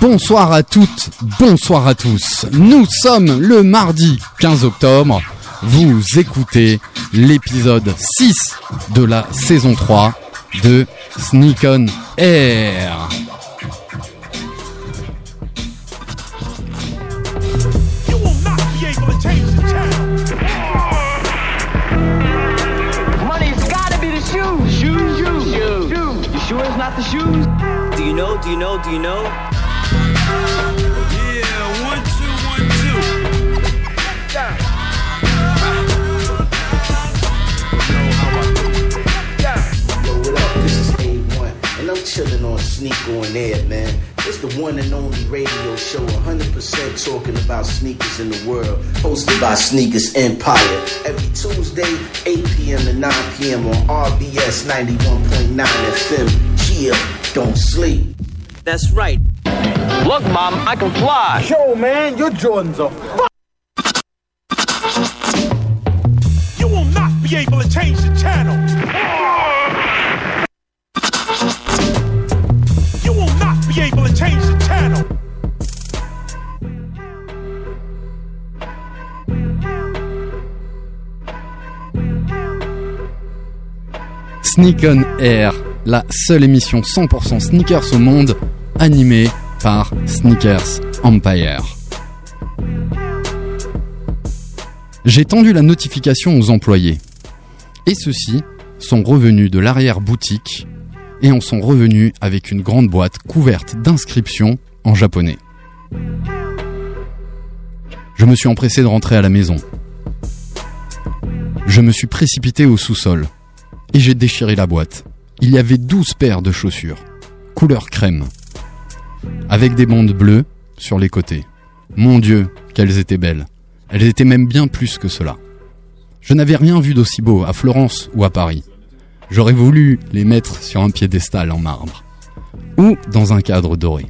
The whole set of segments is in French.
Bonsoir à toutes, bonsoir à tous. Nous sommes le mardi 15 octobre. Vous écoutez l'épisode 6 de la saison 3 de Sneak On Air. Shoes? You know? Do you know? Do you know? Chilling on Sneak on Air, man. It's the one and only radio show 100% talking about sneakers in the world, hosted by Sneakers Empire. Every Tuesday, 8 p.m. to 9 p.m. on RBS 91.9 FM. Chill, don't sleep. That's right. Look, Mom, I can fly. Yo, man, your Jordans are You will not be able to change the channel. You will not be able to change the channel. Sneak On Air, la seule émission 100% sneakers au monde, animée par Sneakers Empire. J'ai tendu la notification aux employés. Et ceux-ci sont revenus de l'arrière-boutique et en sont revenus avec une grande boîte couverte d'inscriptions en japonais. Je me suis empressé de rentrer à la maison. Je me suis précipité au sous-sol et j'ai déchiré la boîte. Il y avait 12 paires de chaussures, couleur crème, avec des bandes bleues sur les côtés. Mon Dieu, qu'elles étaient belles. Elles étaient même bien plus que cela. Je n'avais rien vu d'aussi beau à Florence ou à Paris. J'aurais voulu les mettre sur un piédestal en marbre ou dans un cadre doré.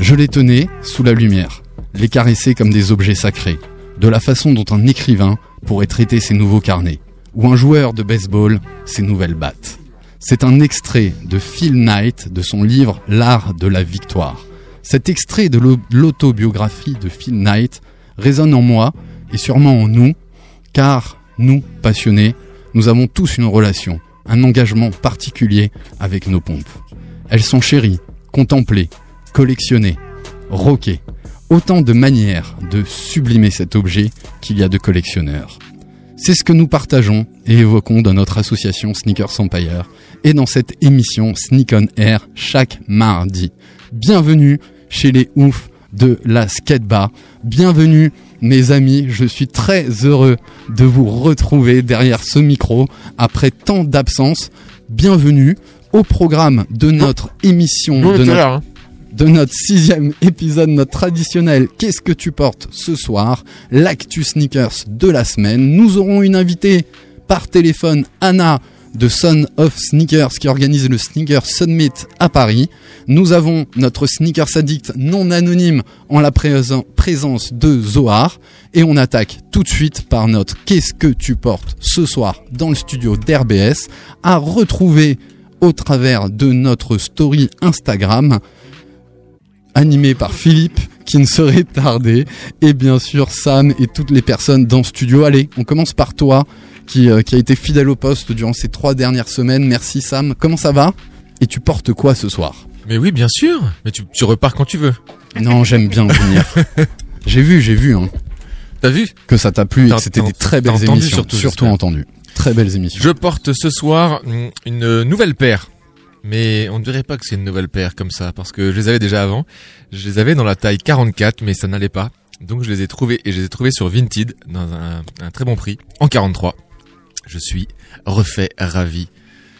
Je les tenais sous la lumière, les caressais comme des objets sacrés, de la façon dont un écrivain pourrait traiter ses nouveaux carnets, ou un joueur de baseball ses nouvelles battes. C'est un extrait de Phil Knight de son livre L'art de la victoire. Cet extrait de l'au- l'autobiographie de Phil Knight résonne en moi et sûrement en nous, car nous, passionnés, nous avons tous une relation, un engagement particulier avec nos pompes. Elles sont chéries, contemplées, collectionnées, rockées. Autant de manières de sublimer cet objet qu'il y a de collectionneurs. C'est ce que nous partageons et évoquons dans notre association Sneakers Empire et dans cette émission Sneak on Air chaque mardi. Bienvenue chez les oufs de la skatebar. Bienvenue mes amis, je suis très heureux de vous retrouver derrière ce micro après tant d'absence. Bienvenue au programme de notre émission, Nous, de notre là, hein. De notre sixième épisode, notre traditionnel Qu'est-ce que tu portes ce soir L'actu sneakers de la semaine. Nous aurons une invitée par téléphone, Anna de Son of Sneakers qui organise le Sneaker Summit à Paris. Nous avons notre sneakers addict non anonyme en la présen- présence de Zohar. Et on attaque tout de suite par notre Qu'est-ce que tu portes ce soir dans le studio d'RBS à retrouver au travers de notre story Instagram animé par Philippe qui ne serait tardé et bien sûr Sam et toutes les personnes dans le studio. Allez, on commence par toi qui, euh, qui a été fidèle au poste durant ces trois dernières semaines. Merci Sam. Comment ça va? Et tu portes quoi ce soir? Mais oui, bien sûr. Mais tu, tu repars quand tu veux. Non, j'aime bien venir. j'ai vu, j'ai vu hein, T'as vu? Que ça t'a plu et que c'était des très belles entendu émissions. surtout, surtout entendu. Très belles émissions. Je porte ce soir une nouvelle paire. Mais on ne dirait pas que c'est une nouvelle paire comme ça, parce que je les avais déjà avant. Je les avais dans la taille 44, mais ça n'allait pas. Donc je les ai trouvés, et je les ai trouvés sur Vinted, dans un, un très bon prix, en 43. Je suis refait, ravi.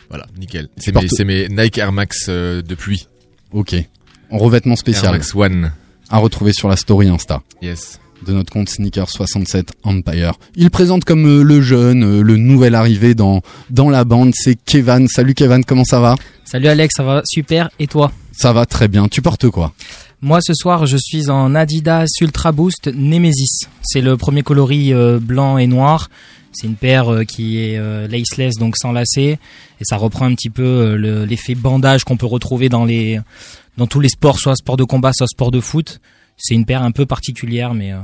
Voilà, nickel. C'est mes, c'est mes Nike Air Max euh, de pluie. Ok. En revêtement Air spécial Max One. à retrouver sur la story Insta. Yes. De notre compte Sneaker67 Empire. Il présente comme euh, le jeune, euh, le nouvel arrivé dans, dans la bande, c'est Kevan. Salut Kevan, comment ça va? Salut Alex, ça va super et toi? Ça va très bien. Tu portes quoi? Moi, ce soir, je suis en Adidas Ultra Boost Nemesis. C'est le premier coloris euh, blanc et noir. C'est une paire qui est laceless, donc sans lacets, et ça reprend un petit peu le- l'effet bandage qu'on peut retrouver dans les dans tous les sports, soit sport de combat, soit sport de foot. C'est une paire un peu particulière, mais euh,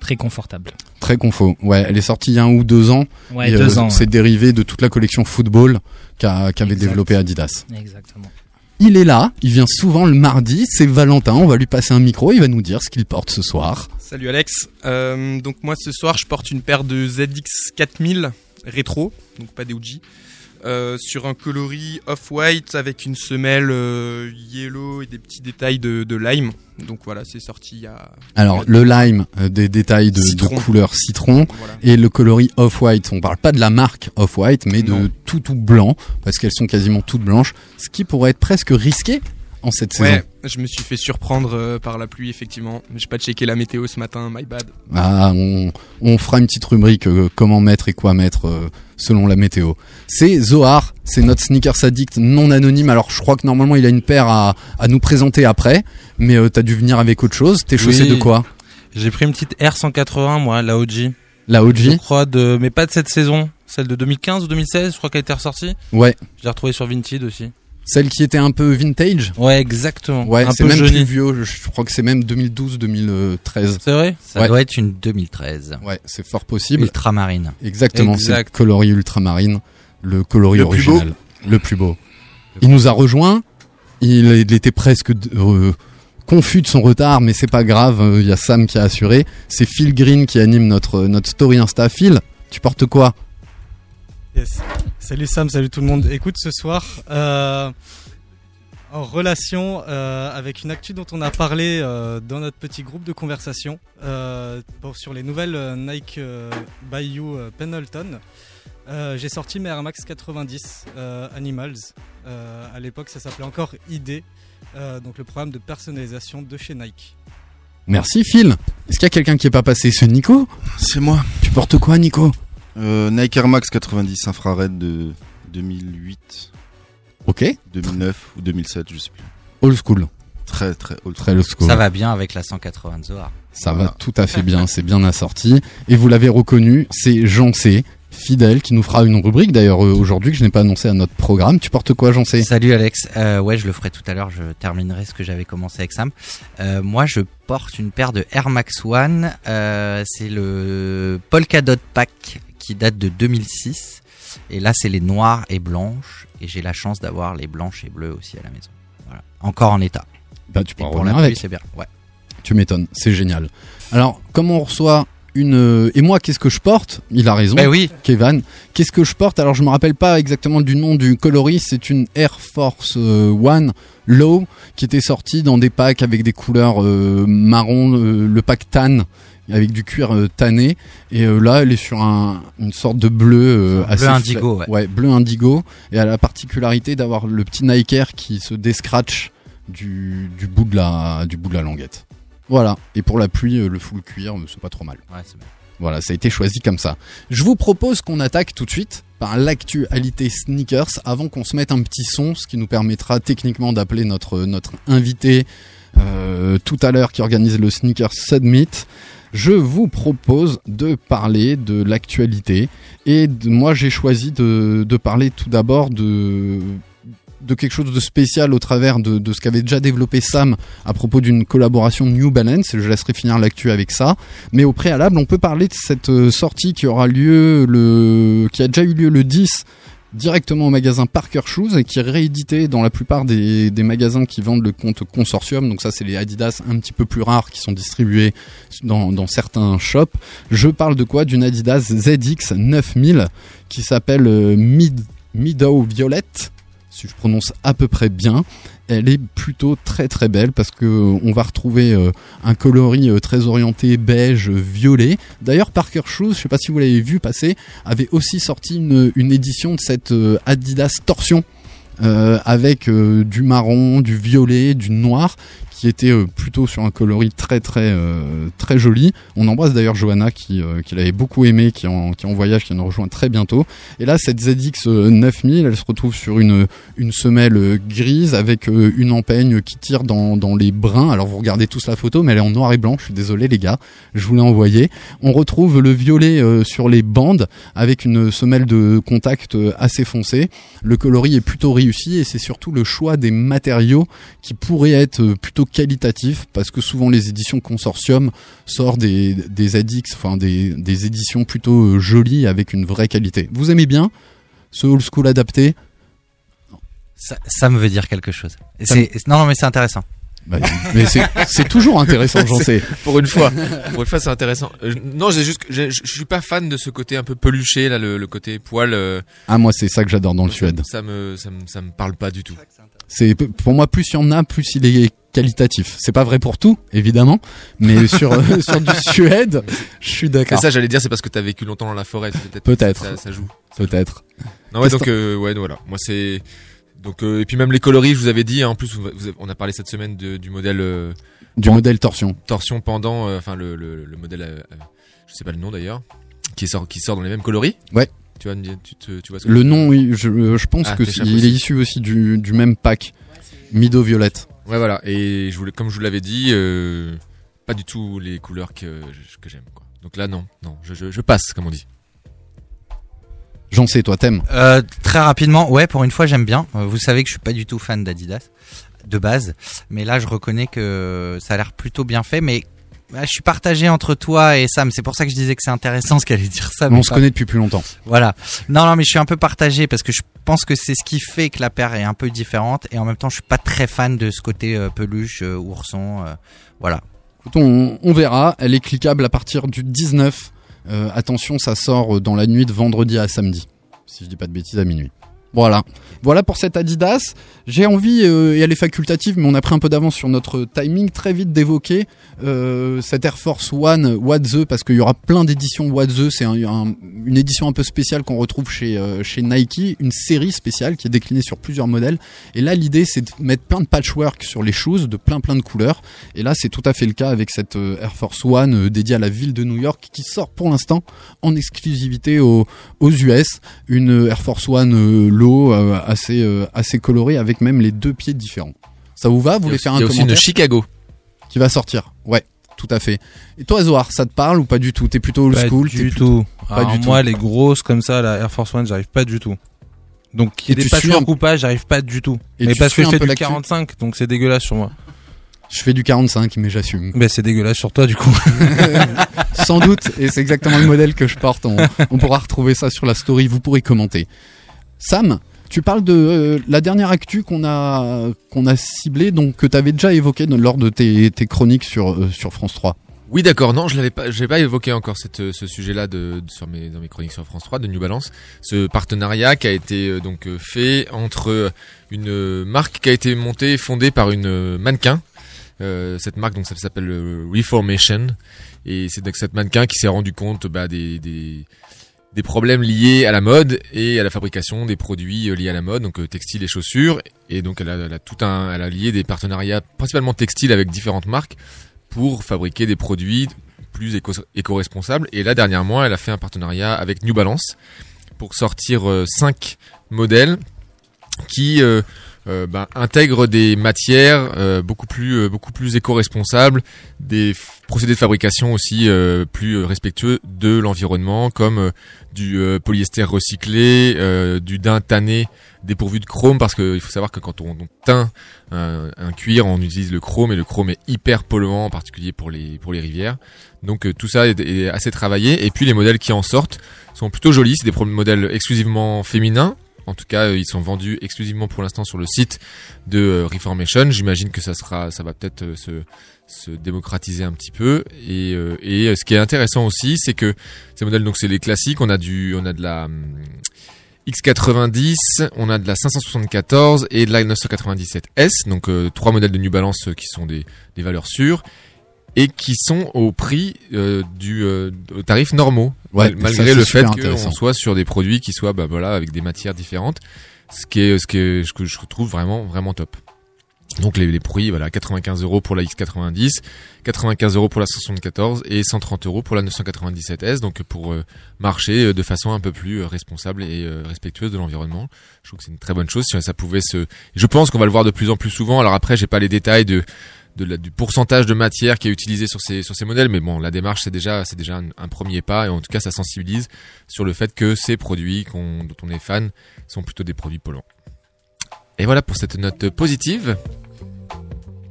très confortable. Très confo. Ouais, elle est sortie il y a un ou deux ans. Ouais, Et, deux euh, ans. C'est dérivé de toute la collection football qu'a- qu'avait Exact. développé Adidas. Exactement. Il est là, il vient souvent le mardi, c'est Valentin, on va lui passer un micro, il va nous dire ce qu'il porte ce soir. Salut Alex. Euh, donc moi ce soir je porte une paire de ZX 4000 rétro, donc pas des OG, euh, sur un coloris off-white avec une semelle euh, yellow et des petits détails de, de lime. Donc voilà, c'est sorti il y a. Alors, le lime, euh, des détails de, couleur citron, Voilà. et le coloris off-white. On parle pas de la marque off-white, mais de Non. tout tout blanc, parce qu'elles sont quasiment toutes blanches, ce qui pourrait être presque risqué en cette saison. Ouais, je me suis fait surprendre euh, par la pluie effectivement. J'ai pas checké la météo ce matin, my bad. Ah, on, on fera une petite rubrique euh, comment mettre et quoi mettre euh, selon la météo. C'est Zohar, c'est notre sneakers addict non anonyme. Alors je crois que normalement il a une paire à, à nous présenter après, mais euh, t'as dû venir avec autre chose. T'es chaussé Oui. de quoi? J'ai pris une petite R180, moi, la OG. La Je OG crois de, mais pas de cette saison. Celle de 2015 ou 2016, je crois qu'elle a été ressortie. Ouais, Je l'ai retrouvée sur Vinted aussi. Celle qui était un peu vintage. Ouais, exactement. Ouais, un c'est peu même jaunie. plus vieux. Je, je crois que c'est même 2012-2013. C'est vrai? Ça Ouais. doit être une 2013. Ouais, c'est fort possible. Ultramarine. Exactement, c'est le Exact. coloris ultramarine, le coloris Le plus original, le plus beau. Il nous a rejoint, il, il était presque euh, confus de son retard, mais c'est pas grave, euh, il y a Sam qui a assuré. C'est Phil Green qui anime notre, notre story Insta. Phil, tu portes quoi? Yes. Salut Sam, salut tout le monde. Écoute, ce soir, euh, en relation euh, avec une actu dont on a parlé euh, dans notre petit groupe de conversation euh, pour- sur les nouvelles Nike euh, Bayou euh, Pendleton, euh, j'ai sorti mes Air Max 90 euh, Animals. Euh, à l'époque, ça s'appelait encore ID, euh, donc le programme de personnalisation de chez Nike. Merci Phil. Est-ce qu'il y a quelqu'un qui est pas passé? C'est Nico? C'est moi. Tu portes quoi Nico? Euh, Nike Air Max 90 infrared de 2008, Ok, 2009 ou 2007, je sais plus. old school, Très très old très old school. Ça va bien avec la 180 Zohar. Ça Voilà. va tout à fait bien, c'est bien assorti. Et vous l'avez reconnu, c'est Jean C, fidèle, qui nous fera une rubrique d'ailleurs euh, aujourd'hui que je n'ai pas annoncé à notre programme. Tu portes quoi Jean C? Salut Alex. Euh, ouais, je le ferai tout à l'heure. Je terminerai ce que j'avais commencé avec Sam. Euh, moi, je porte une paire de Air Max One. Euh, c'est le Polkadot Pack qui date de 2006. Et là, c'est les noires et blanches. Et j'ai la chance d'avoir les blanches et bleues aussi à la maison. Voilà. Encore en état. Bah tu pourras pour la pluie, avec. c'est bien. Ouais. Tu m'étonnes, c'est génial. Alors, comment on reçoit une... euh, Et moi, qu'est-ce que je porte? Il a raison. Bah oui. Kevin. Qu'est-ce que je porte? Alors je me rappelle pas exactement du nom du coloris, c'est une Air Force euh, One Low qui était sortie dans des packs avec des couleurs euh, marron, euh, le pack tan avec du cuir euh, tanné et euh, là elle est sur un, une sorte de bleu euh, Bleu assez indigo, fla- bleu indigo et elle a la particularité d'avoir le petit Nike Air qui se descratch du, du bout de la du bout de la languette. Voilà. Et pour la pluie, le full cuir, c'est pas trop mal. Ouais, c'est bien. Voilà, ça a été choisi comme ça. Je vous propose qu'on attaque tout de suite par l'actualité sneakers avant qu'on se mette un petit son, ce qui nous permettra techniquement d'appeler notre, notre invité euh, tout à l'heure qui organise le Sneakers Summit. Je vous propose de parler de l'actualité et moi j'ai choisi de, de parler tout d'abord de de quelque chose de spécial au travers de, de ce qu'avait déjà développé Sam à propos d'une collaboration New Balance. Je laisserai finir l'actu avec ça. Mais au préalable, on peut parler de cette euh, sortie qui aura lieu le, qui a déjà eu lieu le 10 directement au magasin Parker Shoes et qui est réédité dans la plupart des, magasins qui vendent le compte consortium. Donc ça, c'est les Adidas un petit peu plus rares qui sont distribués dans, certains shops. Je parle de quoi? D'une Adidas ZX 9000 qui s'appelle euh, Mid, Meadow Violet si je prononce à peu près bien. Elle est plutôt très très belle parce que euh, on va retrouver euh, un coloris euh, très orienté beige violet. D'ailleurs Parker Shoes, je sais pas si vous l'avez vu passer, avait aussi sorti une, édition de cette Adidas Torsion avec du marron, du violet, du noir qui était euh, plutôt sur un coloris très très euh, très joli. On embrasse d'ailleurs Johanna qui, euh, qui l'avait beaucoup aimé, qui en, qui en voyage, qui nous rejoint très bientôt. Et là, cette ZX 9000, elle se retrouve sur une, une semelle grise avec une empeigne qui tire dans, dans les brins. Alors vous regardez tous la photo, mais elle est en noir et blanc. Je suis désolé les gars, je vous l'ai envoyé. On retrouve le violet sur les bandes avec une semelle de contact assez foncée. Le coloris est plutôt réussi et c'est surtout le choix des matériaux qui pourrait être plutôt qualitatif parce que souvent les éditions consortium sortent des, des ZX, enfin des, des éditions plutôt euh, jolies avec une vraie qualité. Vous aimez bien ce old school adapté? Ça, ça me veut dire quelque chose. C'est- non, non, mais c'est intéressant. Bah, Mais c'est toujours intéressant, j'en sais. Pour une fois, pour une fois, c'est intéressant. Euh, non, j'ai juste, je suis pas fan de ce côté un peu peluché là, le, le côté poil. euh, Ah moi c'est ça que j'adore dans le Suède. Ça me, ça me, ça me parle pas du tout. C'est pour moi plus il y en a, plus il est qualitatif. C'est pas vrai pour tout, évidemment, mais sur euh, sur du Suède, je suis d'accord. ça, j'allais dire, c'est parce que t'as vécu longtemps dans la forêt. Peut-être. Peut-être. Ça, ça joue. Peut-être. Non ouais, donc euh, ouais, voilà. Moi c'est donc euh, et puis même les coloris, je vous avais dit. hein, en plus, vous- vous avez- on a parlé cette semaine de- du modèle Du modèle torsion. torsion pendant, enfin le, le, le modèle, je sais pas le nom d'ailleurs, qui sort qui sort dans les mêmes coloris. Ouais. Tu vois, tu, te- tu vois ce que Le nom, oui, je, je pense Ah, que t'échappes c'est- il aussi. est issu aussi du, du même pack. Mido Violette. Ouais voilà. Et je voulais, comme je vous l'avais dit, euh, pas du tout les couleurs que que j'aime. quoi. Donc là non, non, je, je, je passe comme on dit. J'en sais, toi, t'aimes. Euh, très rapidement, ouais, pour une fois, j'aime bien. Euh, Vous savez que je suis pas du tout fan d'Adidas de base, mais là, je reconnais que ça a l'air plutôt bien fait. Mais je suis partagé entre toi et Sam. C'est pour ça que je disais que c'est intéressant ce qu'allait dire. Mais on se connaît depuis plus longtemps. Voilà. Non, non, mais je suis un peu partagé parce que je pense que c'est ce qui fait que la paire est un peu différente et en même temps, je suis pas très fan de ce côté euh, peluche, euh, ourson. euh, voilà. Écoute, on, on verra. Elle est cliquable à partir du 19. Euh, attention, ça sort dans la nuit de vendredi à samedi. Si je dis pas de bêtises, à minuit. Voilà. Voilà pour cette Adidas. J'ai envie, euh, et elle est facultative, mais on a pris un peu d'avance sur notre timing, très vite d'évoquer euh, cette Air Force One What The, parce qu'il y aura plein d'éditions What The. C'est un- un- une édition un peu spéciale qu'on retrouve chez, euh, chez Nike, une série spéciale qui est déclinée sur plusieurs modèles. Et là, l'idée, c'est de mettre plein de patchwork sur les choses, de plein plein de couleurs. Et là, c'est tout à fait le cas avec cette euh, Air Force One euh, dédiée à la ville de New York qui sort pour l'instant en exclusivité aux, aux US. Une Air Force One euh, euh, assez, euh, assez colorée, avec même les deux pieds différents. Ça vous va? Vous Il y a voulez aussi- faire il un y a aussi commentaire? une Chicago. qui va sortir Ouais, tout à fait. Et toi, Zohar, ça te parle ou pas du tout? T'es plutôt old Pas school du plutôt- tout. Pas Alors, du tout. moi, les grosses comme ça, la Air Force One, j'arrive pas du tout. Donc, y des tu suis patchwork un- ou pas, j'arrive pas du tout. Et Mais tu parce que je un fais peu du l'actu 45, donc c'est dégueulasse sur moi. Je fais du 45, mais j'assume. Mais c'est dégueulasse sur toi, du coup. Sans doute, et c'est exactement le modèle que je porte. On, on pourra retrouver ça sur la story, vous pourrez commenter. Sam, tu parles de euh, la dernière actu qu'on a qu'on a ciblée, donc que tu avais déjà évoqué dans- lors de tes, chroniques sur euh, sur France 3. Oui, d'accord. Non, je l'avais pas, j'ai pas évoqué encore cette, ce sujet-là de, sur mes, dans mes chroniques sur France 3 de New Balance. Ce partenariat qui a été euh, donc euh, fait entre euh, une euh, marque qui a été montée, fondée par une euh, mannequin. Euh, cette marque donc ça s'appelle euh, Reformation et c'est donc cette mannequin qui s'est rendu compte bah, des des problèmes liés à la mode et à la fabrication des produits euh, liés à la mode, donc euh, textiles et chaussures. Et donc elle a, elle a tout un, elle a lié des partenariats principalement textiles avec différentes marques pour fabriquer des produits plus éco- éco-responsables. Et là dernièrement, elle a fait un partenariat avec New Balance pour sortir euh, cinq modèles qui euh, euh, ben, intègrent des matières euh, beaucoup plus euh, beaucoup plus éco-responsables, des procédés de fabrication aussi euh, plus euh, respectueux de l'environnement, comme euh, du polyester recyclé, du daim tanné dépourvu de chrome, parce qu'il faut savoir que quand on, teint un, cuir, on utilise le chrome et le chrome est hyper polluant, en particulier pour les pour les rivières. Donc tout ça est, assez travaillé. Et puis les modèles qui en sortent sont plutôt jolis. C'est des modèles exclusivement féminins. En tout cas, euh, ils sont vendus exclusivement pour l'instant sur le site de euh, Reformation. J'imagine que ça sera, ça va peut-être euh, se, se démocratiser un petit peu. Et, ce qui est intéressant aussi, c'est que ces modèles, donc c'est les classiques. On a du, on a de la hum, X90, on a de la 574 et de la 997S. Donc trois modèles de New Balance qui sont des valeurs sûres et qui sont au prix euh, du euh, aux tarifs normaux Ouais, ça, malgré le fait qu'on soit sur des produits qui soient bah voilà avec des matières différentes ce qui est ce qui est ce que je trouve vraiment vraiment top Donc les, les prix, voilà, 95 euros pour la X90, 95 euros pour la 174 et 130 euros pour la 997S. Donc pour euh, marcher euh, de façon un peu plus euh, responsable et respectueuse de l'environnement. Je trouve que c'est une très bonne chose. Si ça pouvait se, je pense qu'on va le voir de plus en plus souvent. Alors après, j'ai pas les détails de, du pourcentage de matière qui est utilisé sur ces modèles, mais bon, la démarche c'est déjà c'est déjà un, premier pas et en tout cas ça sensibilise sur le fait que ces produits dont on est fan sont plutôt des produits polluants. Et voilà pour cette note positive.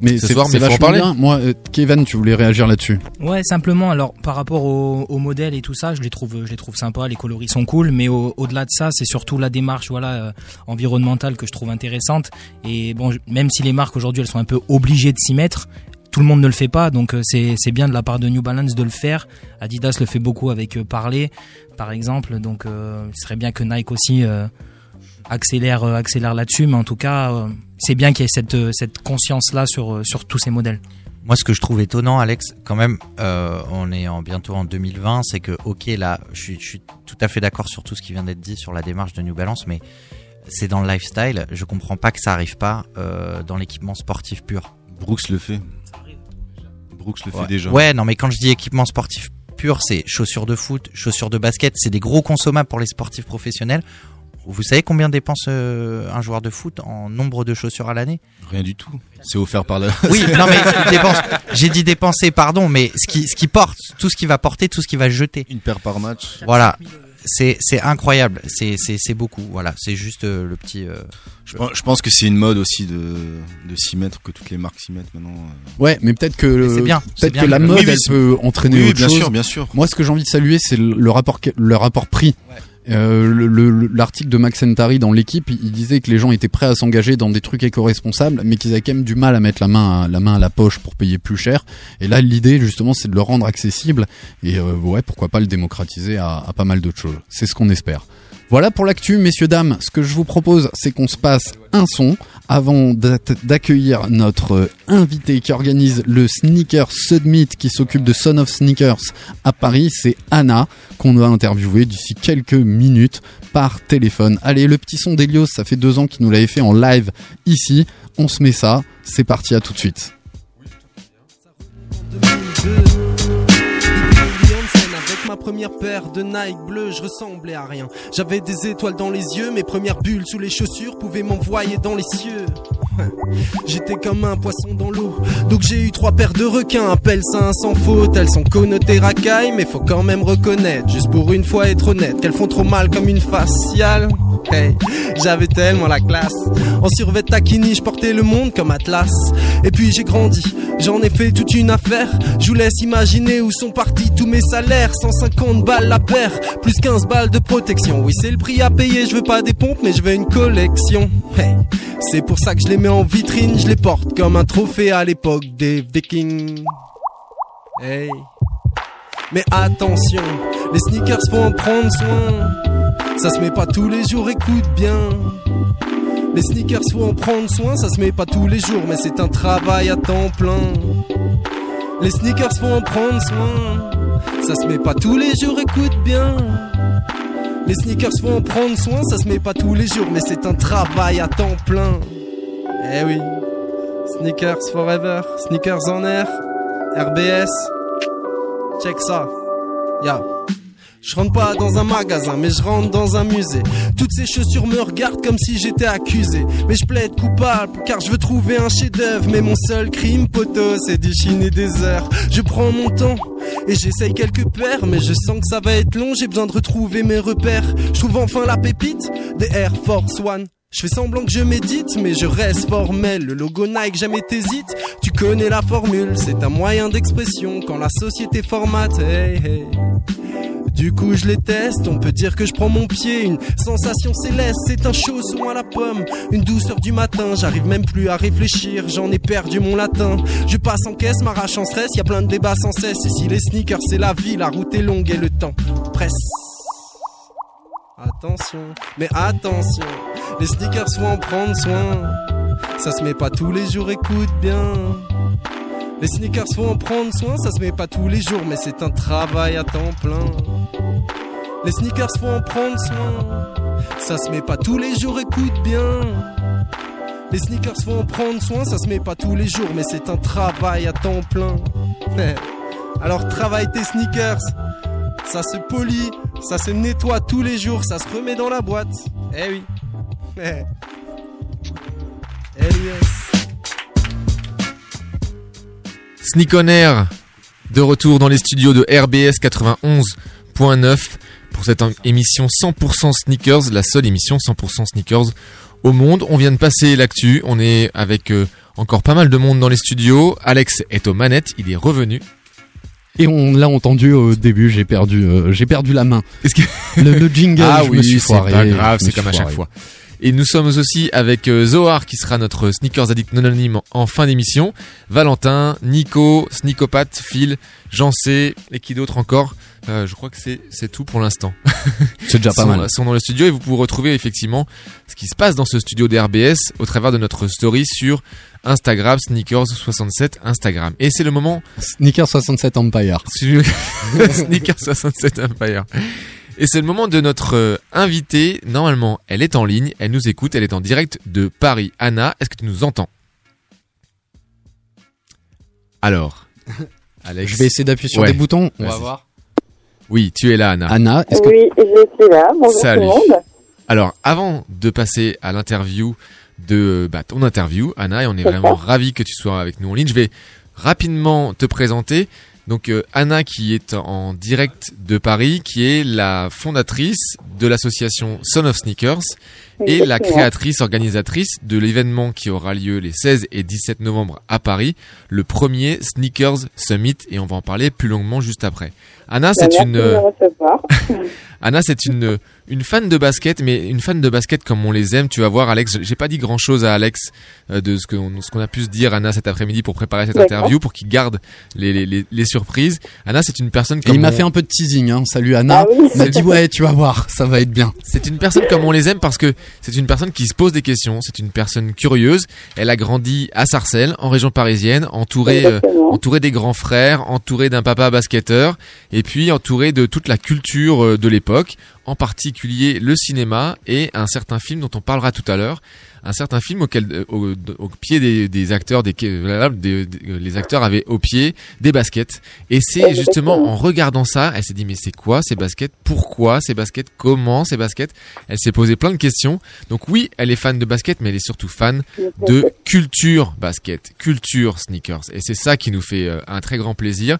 Mais Ce c'est soir, c'est mais vachement parler. bien. Moi, euh, Kevin, tu voulais réagir là-dessus Ouais, simplement. Alors, par rapport au, au modèle et tout ça, je les trouve, je les trouve sympas. Les coloris sont cool, mais au- au-delà de ça, c'est surtout la démarche, voilà, euh, environnementale que je trouve intéressante. Et bon, je- même si les marques aujourd'hui, elles sont un peu obligées de s'y mettre. Tout le monde ne le fait pas, donc euh, c'est c'est bien de la part de New Balance de le faire. Adidas le fait beaucoup avec euh, Parler, par exemple. Donc, euh, ce serait bien que Nike aussi euh, accélère, euh, accélère là-dessus. Mais en tout cas, euh, c'est bien qu'il y ait cette, euh, cette conscience-là sur, sur tous ces modèles. Moi, ce que je trouve étonnant, Alex, quand même, euh, on est en, bientôt en 2020, c'est que, ok, là, je suis, je suis tout à fait d'accord sur tout ce qui vient d'être dit sur la démarche de New Balance, mais c'est dans le lifestyle. Je comprends pas que ça arrive pas euh, dans l'équipement sportif pur. Brooks le fait. Brooks le fait déjà. Ouais, non, mais quand je dis équipement sportif pur, c'est chaussures de foot, chaussures de basket, c'est des gros consommables pour les sportifs professionnels. Vous savez combien dépense euh, un joueur de foot en nombre de chaussures à l'année? Rien du tout. C'est offert par la. Oui, non mais dépense. J'ai dit dépenser, pardon, mais ce qui ce qui porte, tout ce qui va porter, tout ce qui va jeter. Une paire par match. Voilà, c'est c'est incroyable. C'est c'est c'est beaucoup. Voilà, c'est juste euh, le petit. euh, Je pense, je pense que c'est une mode aussi de, de s'y mettre, que toutes les marques s'y mettent maintenant. euh. Ouais, mais peut-être que Mais c'est bien, peut-être bien que la mode Oui, oui, elle peut entraîner Oui, oui, autre bien chose. sûr, bien sûr. Moi, ce que j'ai envie de saluer, c'est le, le rapport le rapport prix. Euh, le- le- L'article de Max Entari dans l'équipe, il, disait que les gens étaient prêts à s'engager dans des trucs éco-responsables, mais qu'ils avaient quand même du mal à mettre la main à, la poche pour payer plus cher. Et là, l'idée justement, c'est de le rendre accessible et euh, ouais, pourquoi pas le démocratiser à pas mal d'autres choses. C'est ce qu'on espère. Voilà pour l'actu, messieurs, dames. Ce que je vous propose, c'est qu'on se passe un son avant d'a- d'accueillir notre euh, invité qui organise le Sneaker Summit qui s'occupe de Son of Sneakers à Paris. C'est Anna qu'on va interviewer d'ici quelques minutes par téléphone. Allez, le petit son d'Elios, ça fait deux ans qu'il nous l'avait fait en live ici. On se met ça. C'est parti, à tout de suite. Ma première paire de Nike bleu, je ressemblais à rien. J'avais des étoiles dans les yeux, mes premières bulles sous les chaussures pouvaient m'envoyer dans les cieux. J'étais comme un poisson dans l'eau, donc j'ai eu trois paires de requins. Appelle ça un sans faute, elles sont connotées racailles, mais faut quand même reconnaître, juste pour une fois être honnête, qu'elles font trop mal comme une faciale. Hey, j'avais tellement la classe. En survêt taquini, je portais le monde comme Atlas. Et puis j'ai grandi, j'en ai fait toute une affaire. Je vous laisse imaginer où sont partis tous mes salaires. 150 balles la paire, plus 15 balles de protection. Oui, c'est le prix à payer, je veux pas des pompes, mais je veux une collection. Hey, c'est pour ça que je les mets en vitrine, je les porte comme un trophée à l'époque des Vikings. Hey. Mais attention, les sneakers faut en prendre soin. Ça se met pas tous les jours, écoute bien. Les sneakers faut en prendre soin, ça se met pas tous les jours, mais c'est un travail à temps plein. Les sneakers faut en prendre soin, ça se met pas tous les jours, écoute bien. Les sneakers faut en prendre soin, ça se met pas tous les jours, mais c'est un travail à temps plein. Eh oui, sneakers forever, sneakers en air, RBS, check ça, ya. Je rentre pas dans un magasin, mais je rentre dans un musée. Toutes ces chaussures me regardent comme si j'étais accusé. Mais je plaide coupable, car je veux trouver un chef-d'œuvre. Mais mon seul crime, poteau, c'est d'y chiner des heures. Je prends mon temps et j'essaye quelques paires, mais je sens que ça va être long. J'ai besoin de retrouver mes repères. Je trouve enfin la pépite des Air Force One. Je fais semblant que je médite, mais je reste formel. Le logo Nike, jamais t'hésites. Tu connais la formule, c'est un moyen d'expression quand la société formate. Hey, hey. Du coup, je les teste. On peut dire que je prends mon pied. Une sensation céleste, c'est un chausson à la pomme. Une douceur du matin, j'arrive même plus à réfléchir. J'en ai perdu mon latin. Je passe en caisse, m'arrache en stress. Y a plein de débats sans cesse. Et si les sneakers, c'est la vie, la route est longue et le temps presse. Attention, mais attention, les sneakers faut en prendre soin. Ça se met pas tous les jours, écoute bien. Les sneakers faut en prendre soin, ça se met pas tous les jours, mais c'est un travail à temps plein. Les sneakers faut en prendre soin, ça se met pas tous les jours, écoute bien. Les sneakers faut en prendre soin, ça se met pas tous les jours, mais c'est un travail à temps plein. Alors travaille tes sneakers. Ça se polit, ça se nettoie tous les jours, ça se remet dans la boîte. Eh oui. Eh. Eh yes. Sneak on Air, de retour dans les studios de RBS 91.9 pour cette émission 100% sneakers, la seule émission 100% sneakers au monde. On vient de passer l'actu, on est avec euh, encore pas mal de monde dans les studios. Alex est aux manettes, il est revenu. Et on l'a entendu au début, j'ai perdu, euh, j'ai perdu la main. que le, le jingle, ah je oui, me suis c'est foiré. pas grave, c'est comme à chaque fois. Et nous sommes aussi avec euh, Zohar qui sera notre sneakers addict non anonyme en fin d'émission. Valentin, Nico, Sneakopat, Phil, Jean C et qui d'autre encore Euh, Je crois que c'est tout pour l'instant. C'est déjà pas sont, mal. sont dans le studio et vous pouvez retrouver effectivement ce qui se passe dans ce studio d'RBS au travers de notre story sur Instagram Sneakers67 Instagram. Et c'est le moment Sneaker 67 Empire. sur Sneaker 67 Empire. Et c'est le moment de notre euh, invitée. Normalement, elle est en ligne, elle nous écoute, elle est en direct de Paris. Anna, est-ce que tu nous entends? Alors, Alex. Je vais essayer d'appuyer sur Ouais. des boutons. On va voir. Oui, tu es là, Anna. Anna, est-ce que Oui, je suis là. Bonjour Salut. tout le monde. Alors, avant de passer à l'interview de bah, ton interview, Anna, et on est C'est vraiment ravis que tu sois avec nous en ligne, je vais rapidement te présenter. Donc, euh, Anna, qui est en direct de Paris, qui est la fondatrice de l'association Son of Sneakers et la créatrice organisatrice de l'événement qui aura lieu les 16 et 17 novembre à Paris, le premier Sneakers Summit, et on va en parler plus longuement juste après. Anna, Bah, c'est merci une. Anna, c'est une une fan de basket, mais une fan de basket comme on les aime. Tu vas voir, Alex. J'ai pas dit grand chose à Alex euh, de ce qu'on ce qu'on a pu se dire, Anna, cet après-midi pour préparer cette interview, pour qu'il garde les, les, les, les surprises. Anna, c'est une personne Et comme il m'a on- fait un peu de teasing, hein. Salut Anna. Ah oui. Il m'a dit ouais, tu vas voir, ça va être bien. C'est une personne comme on les aime parce que c'est une personne qui se pose des questions. C'est une personne curieuse. Elle a grandi à Sarcelles, en région parisienne, entourée, euh, entourée des grands frères, entourée d'un papa basketteur, et puis entourée de toute la culture euh, de l'époque, en particulier le cinéma et un certain film dont on parlera tout à l'heure. Un certain film auquel, euh, au, pied des, acteurs, des, des- les acteurs avaient au pied des baskets. Et c'est justement en regardant ça, elle s'est dit mais c'est quoi ces baskets? Pourquoi ces baskets? Comment ces baskets? Elle s'est posé plein de questions. Donc oui, elle est fan de basket, mais elle est surtout fan de culture basket, culture sneakers. Et c'est ça qui nous fait euh, un très grand plaisir.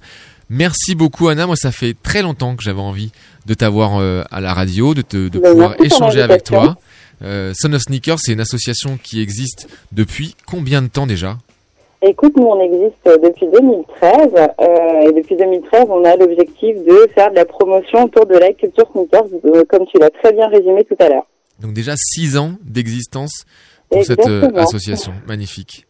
Merci beaucoup Anna, moi ça fait très longtemps que j'avais envie de t'avoir euh, à la radio, de, te, de pouvoir échanger avec toi. Euh, Son of Sneakers, c'est une association qui existe depuis combien de temps déjà? Écoute, nous, on existe depuis 2013. euh, et depuis 2013, on a l'objectif de faire de la promotion autour de la culture sneakers, euh, comme tu l'as très bien résumé tout à l'heure. Donc déjà six ans d'existence pour cette association. Magnifique.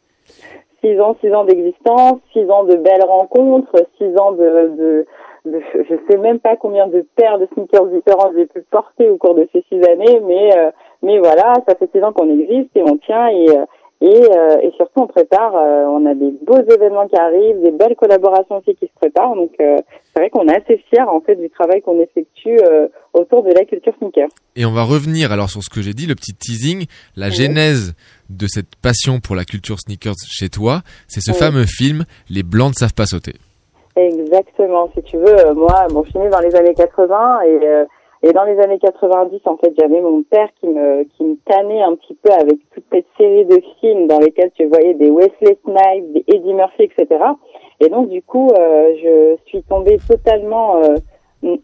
Six ans, six ans d'existence, six ans de belles rencontres, six ans de, de, de- je sais même pas combien de paires de sneakers différents j'ai pu porter au cours de ces six années, mais euh, mais voilà, ça fait six ans qu'on existe et on tient et euh, et, euh, et surtout on prépare, euh, on a des beaux événements qui arrivent, des belles collaborations aussi qui se préparent, donc euh, c'est vrai qu'on est assez fiers en fait du travail qu'on effectue euh, autour de la culture sneaker. Et on va revenir alors sur ce que j'ai dit, le petit teasing, la genèse de cette passion pour la culture sneakers chez toi, c'est ce Oui. fameux film Les Blancs ne savent pas sauter. Exactement. Si tu veux, moi, bon, je suis née dans les années 80 et, euh, et dans les années 90, en fait, j'avais mon père qui me, qui me tannait un petit peu avec toute cette série de films dans lesquels tu voyais des Wesley Snipes, des Eddie Murphy, etc. Et donc, du coup, euh, je suis tombée totalement euh,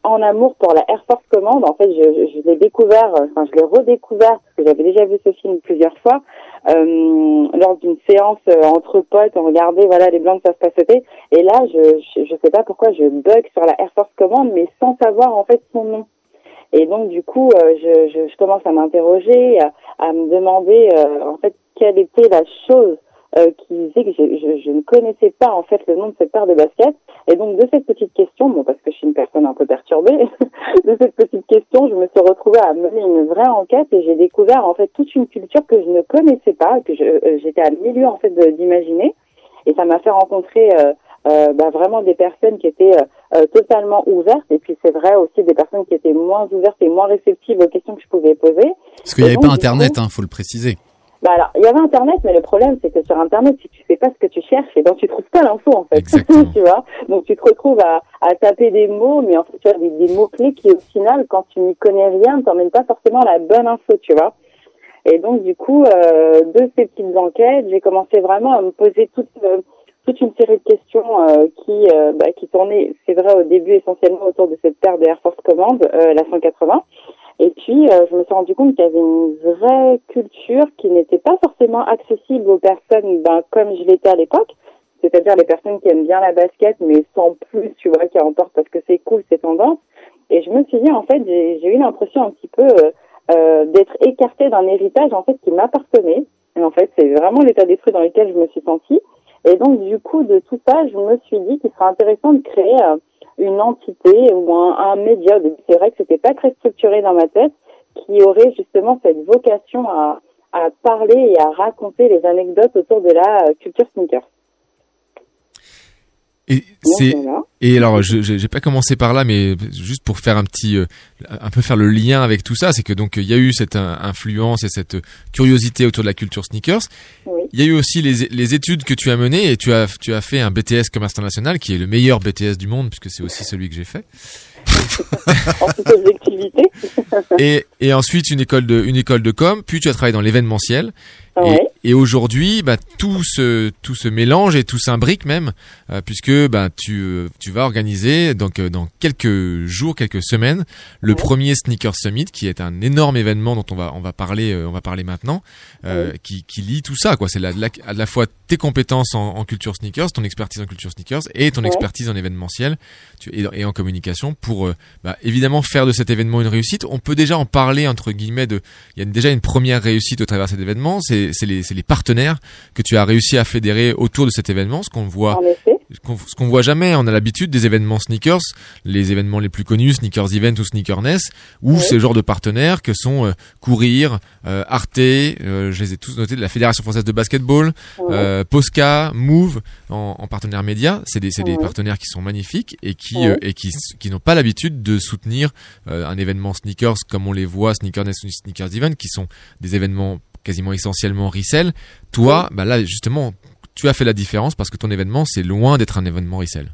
en amour pour la Air Force Command. En fait, je, je, je l'ai découvert, euh, enfin, je l'ai redécouvert parce que j'avais déjà vu ce film plusieurs fois. Euh, lors d'une séance euh, entre potes, on regardait voilà les blancs savent pas sauter. Et là, je, je je sais pas pourquoi je bug sur la Air Force Command, mais sans savoir en fait son nom. Et donc du coup, euh, je, je, je commence à m'interroger, à, à me demander euh, en fait quelle était la chose euh, qui faisait que je, je, je ne connaissais pas en fait le nom de cette paire de baskets. Et donc de cette petite question, bon parce que je suis une personne un peu perturbée, de cette petite question, je me suis retrouvée à mener une vraie enquête et j'ai découvert en fait toute une culture que je ne connaissais pas, que euh, j'étais à milieu en fait d'imaginer. Et ça m'a fait rencontrer euh, bah, vraiment des personnes qui étaient euh, totalement ouvertes. Et puis c'est vrai aussi des personnes qui étaient moins ouvertes et moins réceptives aux questions que je pouvais poser. Parce qu'il n'y avait donc, pas internet, coup- hein, faut le préciser. Bah alors, il y avait Internet, mais le problème, c'est que sur Internet, si tu sais pas ce que tu cherches, et ben tu trouves pas l'info en fait. tu vois? Donc tu te retrouves à, à taper des mots, mais en fait tu as des, des mots clés qui au final, quand tu n'y connais rien, t'emmènent pas forcément la bonne info, tu vois? Et donc du coup, euh, de ces petites enquêtes, j'ai commencé vraiment à me poser toute euh, toute une série de questions euh, qui euh, bah, qui tournaient, c'est vrai au début essentiellement autour de cette paire de Air Force Command, euh, la 180. Et puis je me suis rendu compte qu'il y avait une vraie culture qui n'était pas forcément accessible aux personnes, ben, comme je l'étais à l'époque, c'est-à-dire les personnes qui aiment bien la basket, mais sans plus, tu vois, qui emportent parce que c'est cool, c'est tendance. Et je me suis dit en fait, j'ai eu l'impression un petit peu euh, d'être écartée d'un héritage en fait qui m'appartenait. Et en fait, c'est vraiment l'état d'esprit dans lequel je me suis sentie. Et donc, du coup, de tout ça, je me suis dit qu'il serait intéressant de créer euh, une entité ou un, média. C'est vrai que c'était pas très structuré dans ma tête, qui aurait justement cette vocation à, parler et à raconter les anecdotes autour de la euh, culture sneaker. Et c'est et alors je j'ai pas commencé par là mais juste pour faire un petit euh, un peu faire le lien avec tout ça c'est que donc il y a eu cette influence et cette curiosité autour de la culture sneakers. Il y a eu aussi les les études que tu as menées et tu as tu as fait un BTS commerce international qui est le meilleur BTS du monde puisque c'est aussi celui que j'ai fait. en toute objectivité. et, et ensuite une école de une école de com, puis tu as travaillé dans l'événementiel. Ouais. Et, et aujourd'hui, bah, tout se tout se mélange et tout s'imbrique même, euh, puisque bah, tu euh, tu vas organiser donc euh, dans quelques jours, quelques semaines, le premier Sneaker Summit, qui est un énorme événement dont on va on va parler on va parler maintenant, qui qui lie tout ça quoi. C'est la, la, à la fois tes compétences en, en, culture sneakers, ton expertise en culture sneakers et ton expertise en événementiel tu, et, et, en communication pour bah, évidemment faire de cet événement une réussite. On peut déjà en parler entre guillemets de il y a déjà une première réussite au travers de cet événement. C'est c'est les, les partenaires que tu as réussi à fédérer autour de cet événement, ce qu'on voit ce qu'on voit jamais. On a l'habitude des événements sneakers, les événements les plus connus, Sneakers Event ou Sneakerness, où ce genre de partenaires que sont euh, Courir, euh, Arte, euh, je les ai tous notés, de la Fédération française de basketball, euh, Posca, Move, en, en partenaire média. C'est des, des partenaires qui sont magnifiques et qui et qui, qui n'ont pas l'habitude de soutenir un événement sneakers comme on les voit, Sneakerness ou Sneakers Event, qui sont des événements quasiment essentiellement resell. Toi, bah là justement, tu as fait la différence parce que ton événement, c'est loin d'être un événement resell.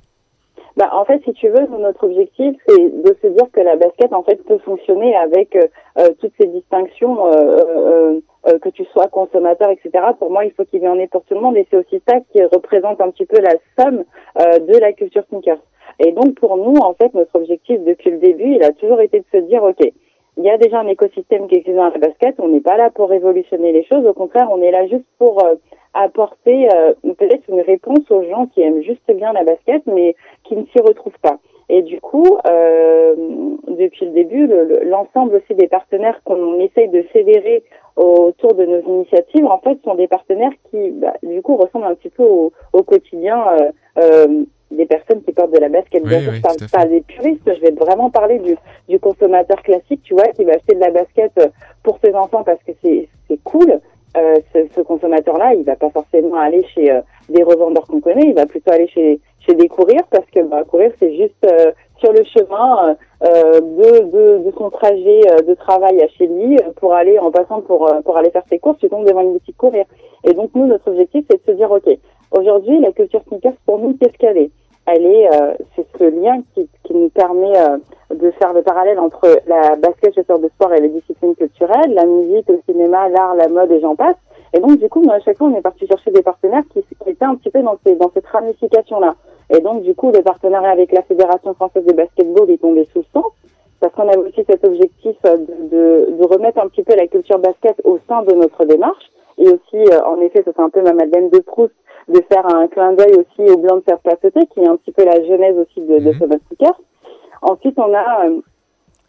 Bah, en fait, si tu veux, notre objectif, c'est de se dire que la basket, en fait, peut fonctionner avec euh, toutes ces distinctions, euh, euh, euh, que tu sois consommateur, etc. Pour moi, il faut qu'il y en ait pour tout le monde, et c'est aussi ça qui représente un petit peu la somme euh, de la culture sneakers. Et donc, pour nous, en fait, notre objectif depuis le début, il a toujours été de se dire, ok, il y a déjà un écosystème qui existe dans la basket. On n'est pas là pour révolutionner les choses. Au contraire, on est là juste pour euh, apporter euh, peut-être une réponse aux gens qui aiment juste bien la basket, mais qui ne s'y retrouvent pas. Et du coup, euh, depuis le début, l'ensemble aussi des partenaires qu'on essaye de fédérer autour de nos initiatives, en fait, sont des partenaires qui, bah, du coup, ressemblent un petit peu au, au quotidien euh, euh, des personnes qui portent de la basket. Bien sûr, je parle pas des puristes, je vais vraiment parler du, du consommateur classique, tu vois, qui va acheter de la basket pour ses enfants parce que c'est cool. Euh, ce, ce consommateur-là, il va pas forcément aller chez euh, des revendeurs qu'on connaît, il va plutôt aller chez chez des courriers parce que bah, courir c'est juste euh, sur le chemin euh, de, de, de son trajet de travail à chez lui pour aller en passant pour pour aller faire ses courses, tu tombes devant une boutique courir. Et donc nous notre objectif c'est de se dire ok aujourd'hui la culture sneakers pour nous qu'est-ce qu'elle est? Elle est c'est ce lien qui qui nous permet de faire le parallèle entre la basket chasseur de sport et les disciplines culturelles, la musique, le cinéma, l'art, la mode et j'en passe. Et donc, du coup, à chaque fois, on est parti chercher des partenaires qui, étaient un petit peu dans, ces, dans cette ramification-là. Et donc, du coup, le partenariat avec la Fédération française de basketball est tombé sous le sens, parce qu'on avait aussi cet objectif de, de, de, remettre un petit peu la culture basket au sein de notre démarche. Et aussi, euh, en effet, c'est un peu ma Madeleine de Proust de faire un clin d'œil aussi au blanc de faire placeter, qui est un petit peu la genèse aussi de, de ce basket. Ensuite, on a euh,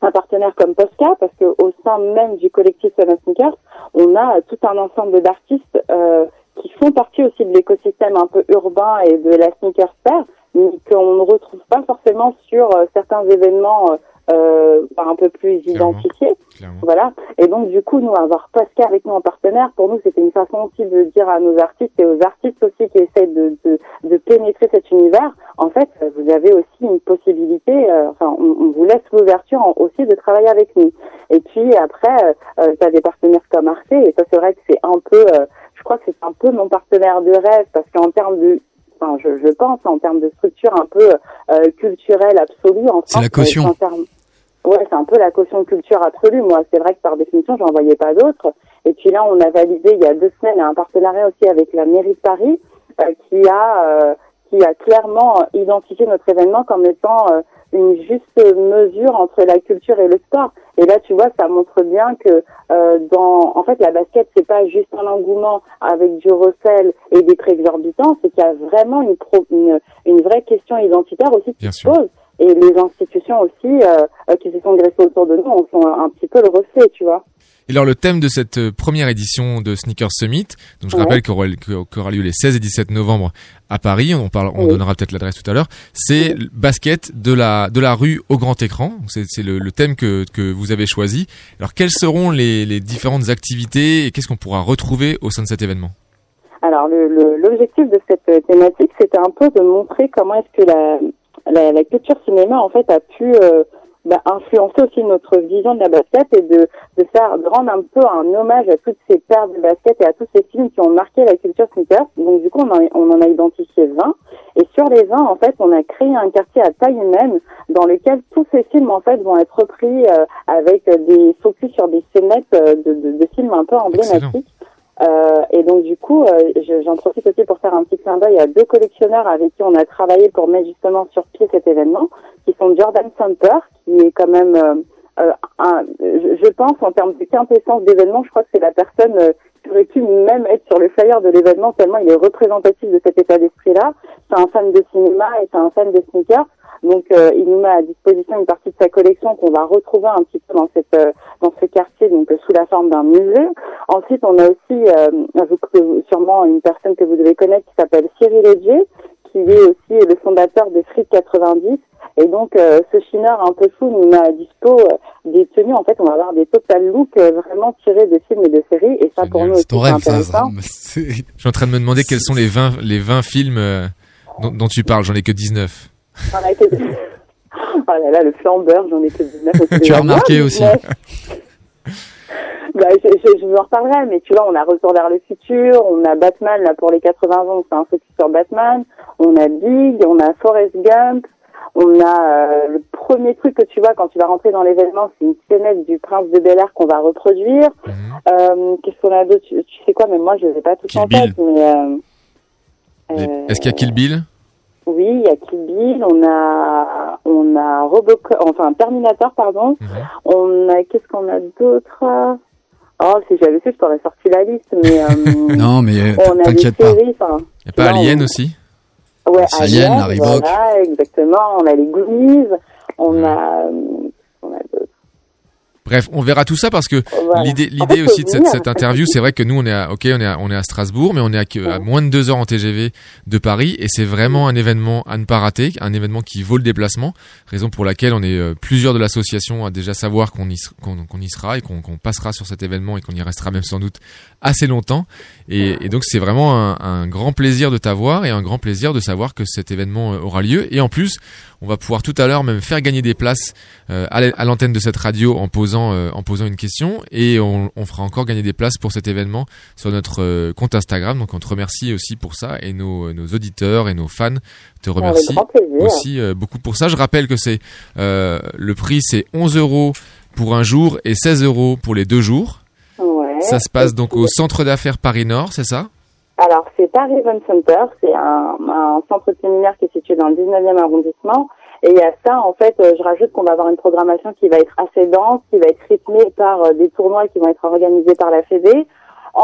un partenaire comme Posca, parce que au sein même du collectif Seven Sneakers, on a tout un ensemble d'artistes euh, qui font partie aussi de l'écosystème un peu urbain et de la sneaker sphère, mais qu'on ne retrouve pas forcément sur euh, certains événements euh, un peu plus identifiés. Voilà. Et donc du coup, nous avoir Posca avec nous en partenaire, pour nous, c'était une façon aussi de dire à nos artistes et aux artistes aussi qui essaient de, de, de pénétrer cet univers, en fait, vous avez aussi une possibilité. Euh, enfin, on, on, vous laisse l'ouverture aussi de travailler avec nous. Et puis après, euh, tu as des partenaires comme Arte, et ça c'est vrai que c'est un peu, euh, je crois que c'est un peu mon partenaire de rêve, parce qu'en termes de, enfin je, je pense, en termes de structure un peu euh, culturelle absolue, en C'est la caution. termes- Ouais, c'est un peu la caution culture absolue. Moi, c'est vrai que par définition, j'en voyais pas d'autres. Et puis là, on a validé il y a deux semaines un partenariat aussi avec la mairie de Paris, euh, qui a euh, qui a clairement identifié notre événement comme étant euh, une juste mesure entre la culture et le sport. Et là, tu vois, ça montre bien que euh, dans, en fait, la basket, c'est pas juste un engouement avec du recel et des prix exorbitants, c'est qu'il y a vraiment une, pro- une, une vraie question identitaire aussi qui se sûr. pose. Et les institutions aussi euh, euh, qui se sont dressées autour de nous en sont un petit peu le reflet, tu vois. Et alors le thème de cette euh, première édition de Sneakers Summit, donc je Ouais. rappelle qu'aura qu'aura lieu les 16 et 17 novembre à Paris, on parle, on Oui. donnera peut-être l'adresse tout à l'heure, c'est le basket de la de la rue au grand écran. C'est le, le thème que que vous avez choisi. Alors quelles seront les, les différentes activités et qu'est-ce qu'on pourra retrouver au sein de cet événement? Alors, l'objectif de cette euh, thématique, c'était un peu de montrer comment est-ce que la, la, la culture cinéma, en fait, a pu euh, bah, influencer aussi notre vision de la basket et de, de faire, de rendre un peu un hommage à toutes ces paires de basket et à tous ces films qui ont marqué la culture sneaker. Donc, du coup, on en, on en a identifié 20. Et sur les 20, en fait, on a créé un quartier à taille humaine dans lequel tous ces films, en fait, vont être repris euh, avec des focus sur des scénettes euh, de, de, de films un peu emblématiques. Euh, et donc du coup, euh, je- j'en profite aussi pour faire un petit clin d'œil à deux collectionneurs avec qui on a travaillé pour mettre justement sur pied cet événement, qui sont Jordan Samper, qui est quand même, euh, euh, un, je, je pense en termes de quintessence d'événement, je crois que c'est la personne euh, qui aurait pu même être sur le flyer de l'événement tellement il est représentatif de cet état d'esprit-là. C'est un fan de cinéma et c'est un fan de sneakers. Donc euh, il nous met à disposition une partie de sa collection qu'on va retrouver un petit peu dans cette euh, dans ce quartier donc euh, sous la forme d'un musée. Ensuite on a aussi euh, sûrement une personne que vous devez connaître qui s'appelle Cyril Edger qui est aussi le fondateur de Street 90 et donc euh, ce chineur un peu fou nous met à dispo euh, des tenues en fait on va avoir des total looks euh, vraiment tirés de films et de séries et ça pour nous C'est intéressant. ça. Je suis en train de me demander quels sont les 20 les 20 films dont, dont tu parles. J'en ai que 19. J'en Oh là là, le flambeur, j'en ai que 19. mais c'est Tu as remarqué aussi. 19. bah, je, je, je vous en reparlerai, mais tu vois, on a Retour vers le futur, on a Batman, là, pour les 80 ans, c'est un focus sur Batman, on a Big, on a Forrest Gump, on a euh, le premier truc que tu vois quand tu vas rentrer dans l'événement, c'est une scénette du Prince de Bel Air qu'on va reproduire. Euh, Qu'est-ce qu'on a d'autre? Tu, tu sais quoi, mais moi, je les ai pas Kill en tête, mais... Euh, Les- euh, Est-ce qu'il y a Kill Bill? Oui, il y a Kill Bill, on a, on a Robocop, enfin Terminator, pardon. Mhm. On a, qu'est-ce qu'on a d'autre? Oh, si j'avais su, je t'aurais sorti la liste, mais euh, Non, mais euh, t'inquiète pas. séries, enfin. Y a pas Alien on- aussi? Ouais, Alien, Alien, Bock. voilà, exactement. On a les Goonies, on a, on a. Bref, on verra tout ça parce que Voilà. l'idée, En l'idée fait, aussi de cette, cette interview, c'est vrai que nous on est à, ok, on est à, on est à Strasbourg, mais on est à, moins de deux heures en TGV de Paris et c'est vraiment un événement à ne pas rater, un événement qui vaut le déplacement, raison pour laquelle on est euh, plusieurs de l'association à déjà savoir qu'on y, qu'on, qu'on y sera et qu'on, qu'on passera sur cet événement et qu'on y restera même sans doute assez longtemps. Et, et donc c'est vraiment un, un grand plaisir de t'avoir et un grand plaisir de savoir que cet événement euh, aura lieu. Et en plus, on va pouvoir tout à l'heure même faire gagner des places euh, à l'antenne de cette radio en posant euh, en posant une question et on, on fera encore gagner des places pour cet événement sur notre euh, compte Instagram. Donc on te remercie aussi pour ça et nos, nos auditeurs et nos fans te remercient aussi euh, beaucoup pour ça. Je rappelle que c'est euh, le prix c'est 11 euros pour un jour et 16 euros pour les deux jours. Ouais. Ça se passe donc au centre d'affaires Paris Nord, c'est ça? Alors, c'est Paris Event Center, c'est un, un centre de séminaire qui est situé dans le 19e arrondissement. Et a ça, en fait, euh, je rajoute qu'on va avoir une programmation qui va être assez dense, qui va être rythmée par euh, des tournois qui vont être organisés par la Fédé.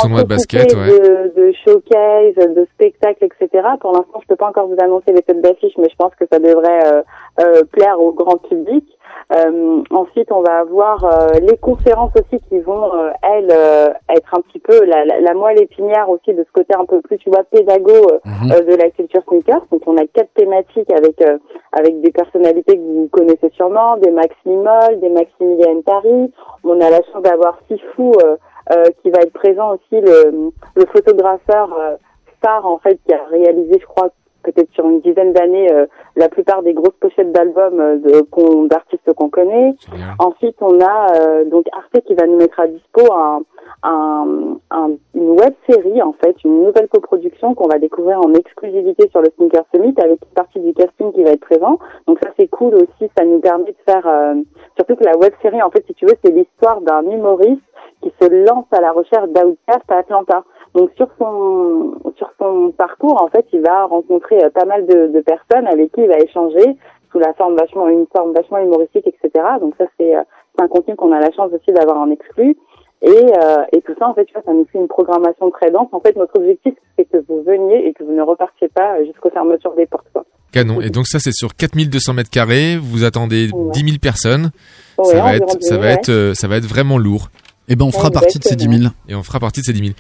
Tournoi de basket, ouais. de, de showcase, de spectacles, etc. Pour l'instant, je peux pas encore vous annoncer les têtes d'affiche, mais je pense que ça devrait euh, euh, plaire au grand public. Euh, ensuite, on va avoir euh, les conférences aussi qui vont, euh, elles, euh, être un petit peu la, la, la moelle épinière aussi de ce côté un peu plus, tu vois, pédago euh, de la culture sneakers. Donc, on a quatre thématiques avec euh, avec des personnalités que vous connaissez sûrement, des Maximol, des Maximilian Paris. On a la chance d'avoir Sifou euh, euh, qui va être présent aussi, le, le photographeur euh, star en fait qui a réalisé, je crois, peut-être sur une dizaine d'années euh, la plupart des grosses pochettes d'albums euh, d'artistes qu'on connaît. Ensuite, on a euh, donc Arte qui va nous mettre à dispo un, un, un- une web série en fait, une nouvelle coproduction qu'on va découvrir en exclusivité sur le Sneaker Summit avec une partie du casting qui va être présent. Donc ça c'est cool aussi, ça nous permet de faire euh, surtout que la web série en fait si tu veux c'est l'histoire d'un humoriste qui se lance à la recherche d'Outcast à Atlanta. Donc sur son sur son parcours en fait il va rencontrer euh, pas mal de, de personnes avec qui il va échanger sous la forme vachement une forme vachement humoristique etc. Donc ça c'est euh, c'est un contenu qu'on a la chance aussi d'avoir en exclu. Et, euh, et tout ça, en fait, tu vois, ça nous fait une programmation très dense. En fait, notre objectif, c'est que vous veniez et que vous ne repartiez pas jusqu'aux fermetures des portes. Quoi. Canon. Et donc ça, c'est sur 4200 mètres carrés. Vous attendez 10 000 personnes. Ouais, ça va être, 10 ça 000, va ouais. être, ça va être vraiment lourd. Et ben, on fera partie de ces 10 000. Et on fera partie de ces 10 000.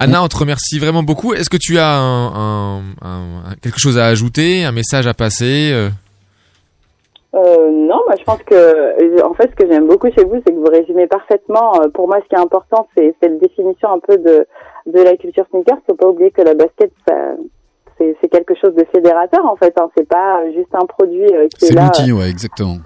Anna, on te remercie vraiment beaucoup. Est-ce que tu as un, un- un- un- quelque chose à ajouter, un message à passer euh? Euh, non, moi je pense que euh, en fait ce que j'aime beaucoup chez vous, c'est que vous résumez parfaitement. Pour moi, ce qui est important, c'est cette définition un peu de de la culture sneaker. Faut pas oublier que la basket, c'est c'est quelque chose de fédérateur en fait. Hein. C'est pas juste un produit qui est, C'est là. l'outil, ouais, exactement.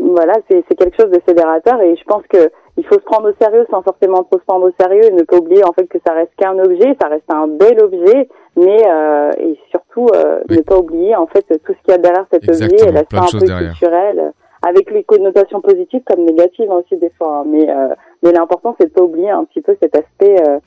Voilà, c'est c'est quelque chose de fédérateur et je pense que il faut se prendre au sérieux sans forcément trop se prendre au sérieux et ne pas oublier en fait que ça reste qu'un objet, ça reste un bel objet, mais euh, et surtout euh, ne pas oublier en fait tout ce qu'il y a derrière cet objet Exactement, et l'aspect un peu derrière. culturel, avec les connotations positives comme négatives aussi des fois. hein. Mais euh, mais l'important c'est de pas oublier un petit peu cet aspect euh,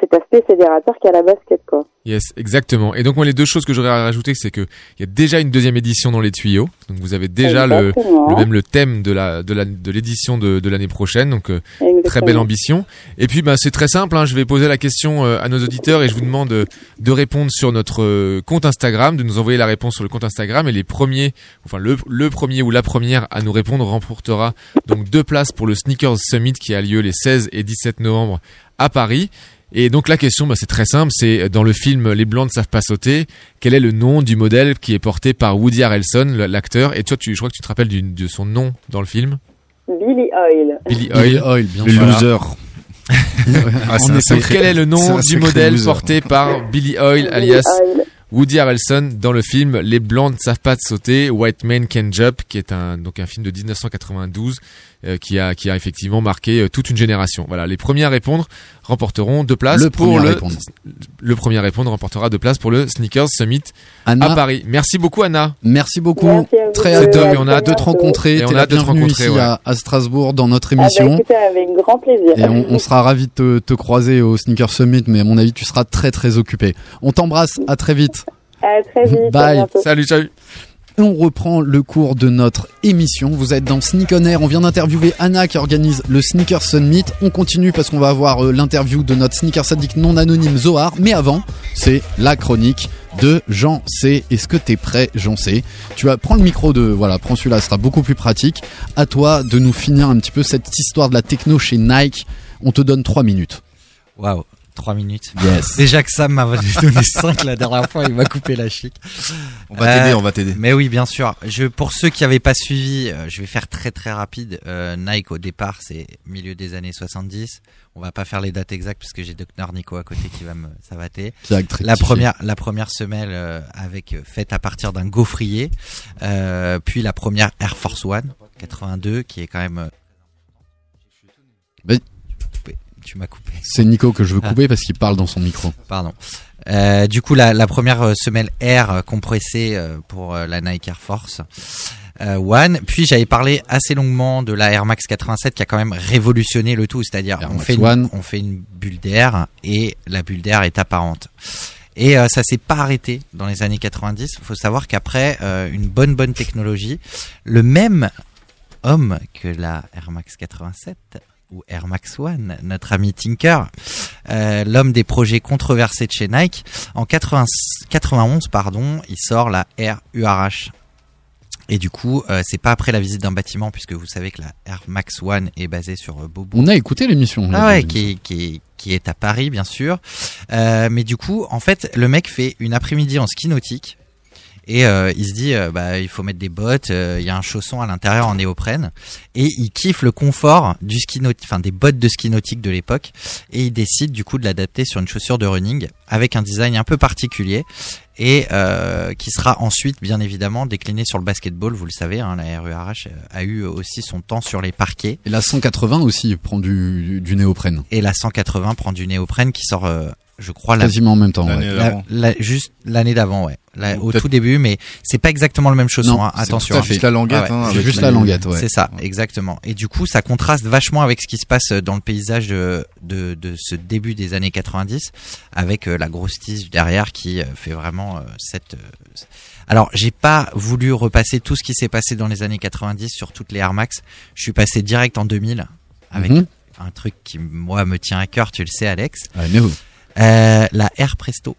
cet aspect fédérateur qu'il y a à la basket quoi. Yes, exactement. Et donc moi les deux choses que j'aurais à rajouter, c'est que il y a déjà une deuxième édition dans les tuyaux. Donc vous avez déjà le, même le thème de la de la de l'édition de, de l'année prochaine. Donc euh, très belle ambition. Et puis bah c'est très simple. Hein, je vais poser la question euh, à nos auditeurs et je vous demande euh, de répondre sur notre compte Instagram, de nous envoyer la réponse sur le compte Instagram. Et les premiers, enfin le le premier ou la première à nous répondre remportera donc deux places pour le Sneakers Summit qui a lieu les 16 et 17 novembre à Paris. Et donc la question, bah, c'est très simple, c'est euh, dans le film Les Blancs ne savent pas sauter, quel est le nom du modèle qui est porté par Woody Harrelson, l'acteur? Et toi, tu, je crois que tu te rappelles du- de son nom dans le film? Billy Oil. Billy Billy Oil. Oil, bien Le sûr. loser. Ah, effet. sacré- Quel est le nom du modèle loser. porté par Billy Oil, alias Oil. Woody Harrelson dans le film Les Blancs ne savent pas sauter, White Men Can Jump, qui est un donc un film de 1992 euh, qui a qui a effectivement marqué euh, toute une génération. Voilà, les premiers à répondre remporteront deux places Le pour premier à le répondre. le premier à répondre remportera deux places pour le Sneakers Summit Anna, à Paris. Merci beaucoup Anna. merci beaucoup. Merci à vous Très hâte à et on a très de te rencontrer. Et on a hâte de te rencontrer, ici ouais. à, à Strasbourg dans notre Ah bah, émission. écoutez, avec grand plaisir. Et on, on sera ravis de te, te croiser au Sneaker Summit, mais à mon avis, tu seras très très occupé. On t'embrasse, à très vite. À très vite. Bye. À. Salut salut. On reprend le cours de notre émission. Vous êtes dans Sneak On Air. On vient d'interviewer Anna qui organise le Sneaker Summit. On continue parce qu'on va avoir euh, l'interview de notre sneaker sadique non anonyme Zohar. Mais avant, c'est la chronique de Jean C. Est-ce que t'es prêt, Jean C? Tu vas prendre le micro de, voilà, prends celui-là, ce sera beaucoup plus pratique. À toi de nous finir un petit peu cette histoire de la techno chez Nike. On te donne 3 minutes. Waouh, 3 minutes. Yes. Déjà que Sam m'a donné 5 la dernière fois, il m'a coupé la chic. On va t'aider, Euh, on va t'aider. Mais oui, bien sûr. Je, pour ceux qui n'avaient pas suivi, euh, je vais faire très très rapide. Euh, Nike au départ, c'est milieu des années 70. On va pas faire les dates exactes parce que j'ai Dr Nico à côté qui va me savater. La première, la première semelle avec faite à partir d'un gaufrier, puis la première Air Force One 82 qui est quand même. Tu m'as coupé. C'est Nico que je veux Ah. couper parce qu'il parle dans son micro. Pardon. Euh, du coup, la, la première euh, semelle Air euh, compressée euh, pour la Nike Air Force euh, One. Puis j'avais parlé assez longuement de la Air Max 87 qui a quand même révolutionné le tout, c'est-à-dire on fait, une, One. on fait une bulle d'air et la bulle d'air est apparente. Et euh, ça s'est pas arrêté dans les années 90. Il faut savoir qu'après euh, une bonne bonne technologie, le même homme que la Air Max 87 ou Air Max One, notre ami Tinker, euh, l'homme des projets controversés de chez Nike, en 80 91 pardon, il sort la Air URH. Et du coup, euh, c'est pas après la visite d'un bâtiment, puisque vous savez que la Air Max One est basée sur euh, Beaubourg. On a écouté l'émission. Ah ouais, qui est, qui, est, qui est à Paris, bien sûr. Mais du coup, en fait, le mec fait une après-midi en ski nautique. Et euh, il se dit, euh, bah, il faut mettre des bottes. euh, Il y a un chausson à l'intérieur en néoprène. Et il kiffe le confort du ski enfin des bottes de ski nautique de l'époque. Et il décide du coup de l'adapter sur une chaussure de running avec un design un peu particulier et euh, qui sera ensuite bien évidemment décliné sur le basketball. Vous le savez, hein, la RURH a eu aussi son temps sur les parquets. Et la 180 aussi prend du, du néoprène. Et la 180 prend du néoprène qui sort, euh, je crois, la- Quasiment en même temps. ouais. la- la- juste l'année d'avant, ouais. La- au tout début, mais c'est pas exactement le même chausson. Non, hein, c'est attention. tout à fait. hein. Juste la languette, Ah ouais. hein, C'est juste la languette, ouais. C'est ça, exactement. Et du coup, ça contraste vachement avec ce qui se passe dans le paysage de, de, de ce début des années 90, avec euh, la grosse tige derrière qui euh, fait vraiment euh, cette. euh, alors, j'ai pas voulu repasser tout ce qui s'est passé dans les années 90 sur toutes les Air Max. Je suis passé direct en 2000 avec Mhm. un truc qui moi me tient à cœur, tu le sais, Alex. Vous. Euh, la Air Presto.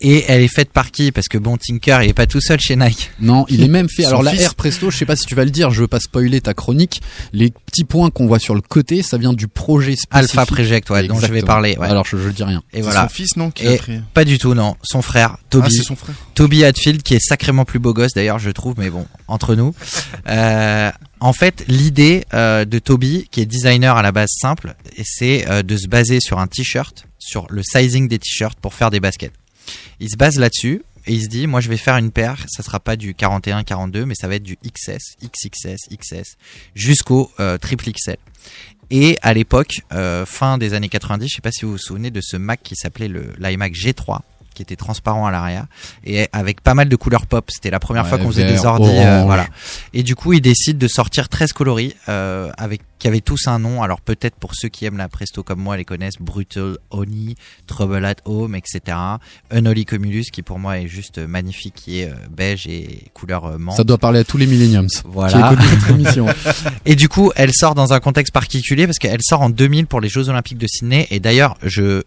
Et elle est faite par qui? Parce que bon, Tinker, il est pas tout seul chez Nike. Non, il est même fait. Alors la. Air Presto, je sais pas si tu vas le dire, je veux pas spoiler ta chronique. Les petits points qu'on voit sur le côté, ça vient du projet spécifique. Alpha Project, ouais, dont je vais parler. Ouais. Alors je, je dis rien. Et C'est voilà. son fils, non, qui Pas du tout, non. Son frère, Toby. Ah, c'est son frère. Toby Hatfield, qui est sacrément plus beau gosse d'ailleurs, je trouve, mais bon, entre nous. Euh, en fait, l'idée euh, de Toby, qui est designer à la base simple, c'est euh, de se baser sur un t-shirt, sur le sizing des t-shirts pour faire des baskets. Il se base là-dessus. Et il se dit, moi je vais faire une paire, ça sera pas du 41-42, mais ça va être du XS, XXS, XS, jusqu'au euh, triple XL. Et à l'époque, euh, fin des années 90, je sais pas si vous vous souvenez de ce Mac qui s'appelait l'iMac G3, qui était transparent à l'arrière et avec pas mal de couleurs pop. C'était la première Ouais, fois qu'on faisait des ordi, euh, voilà. Et du coup, il décide de sortir 13 coloris euh, avec qui avaient tous un nom. Alors peut-être pour ceux qui aiment la Presto comme moi les connaissent, Brutal Honey, Trouble at Home, etc. Unholy Cumulus qui pour moi est juste magnifique, qui est euh, beige et couleur menthe. Ça doit parler à tous les millenniums. Voilà. Qui émission. et du coup, elle sort dans un contexte particulier parce qu'elle sort en 2000 pour les Jeux Olympiques de Sydney. Et d'ailleurs, je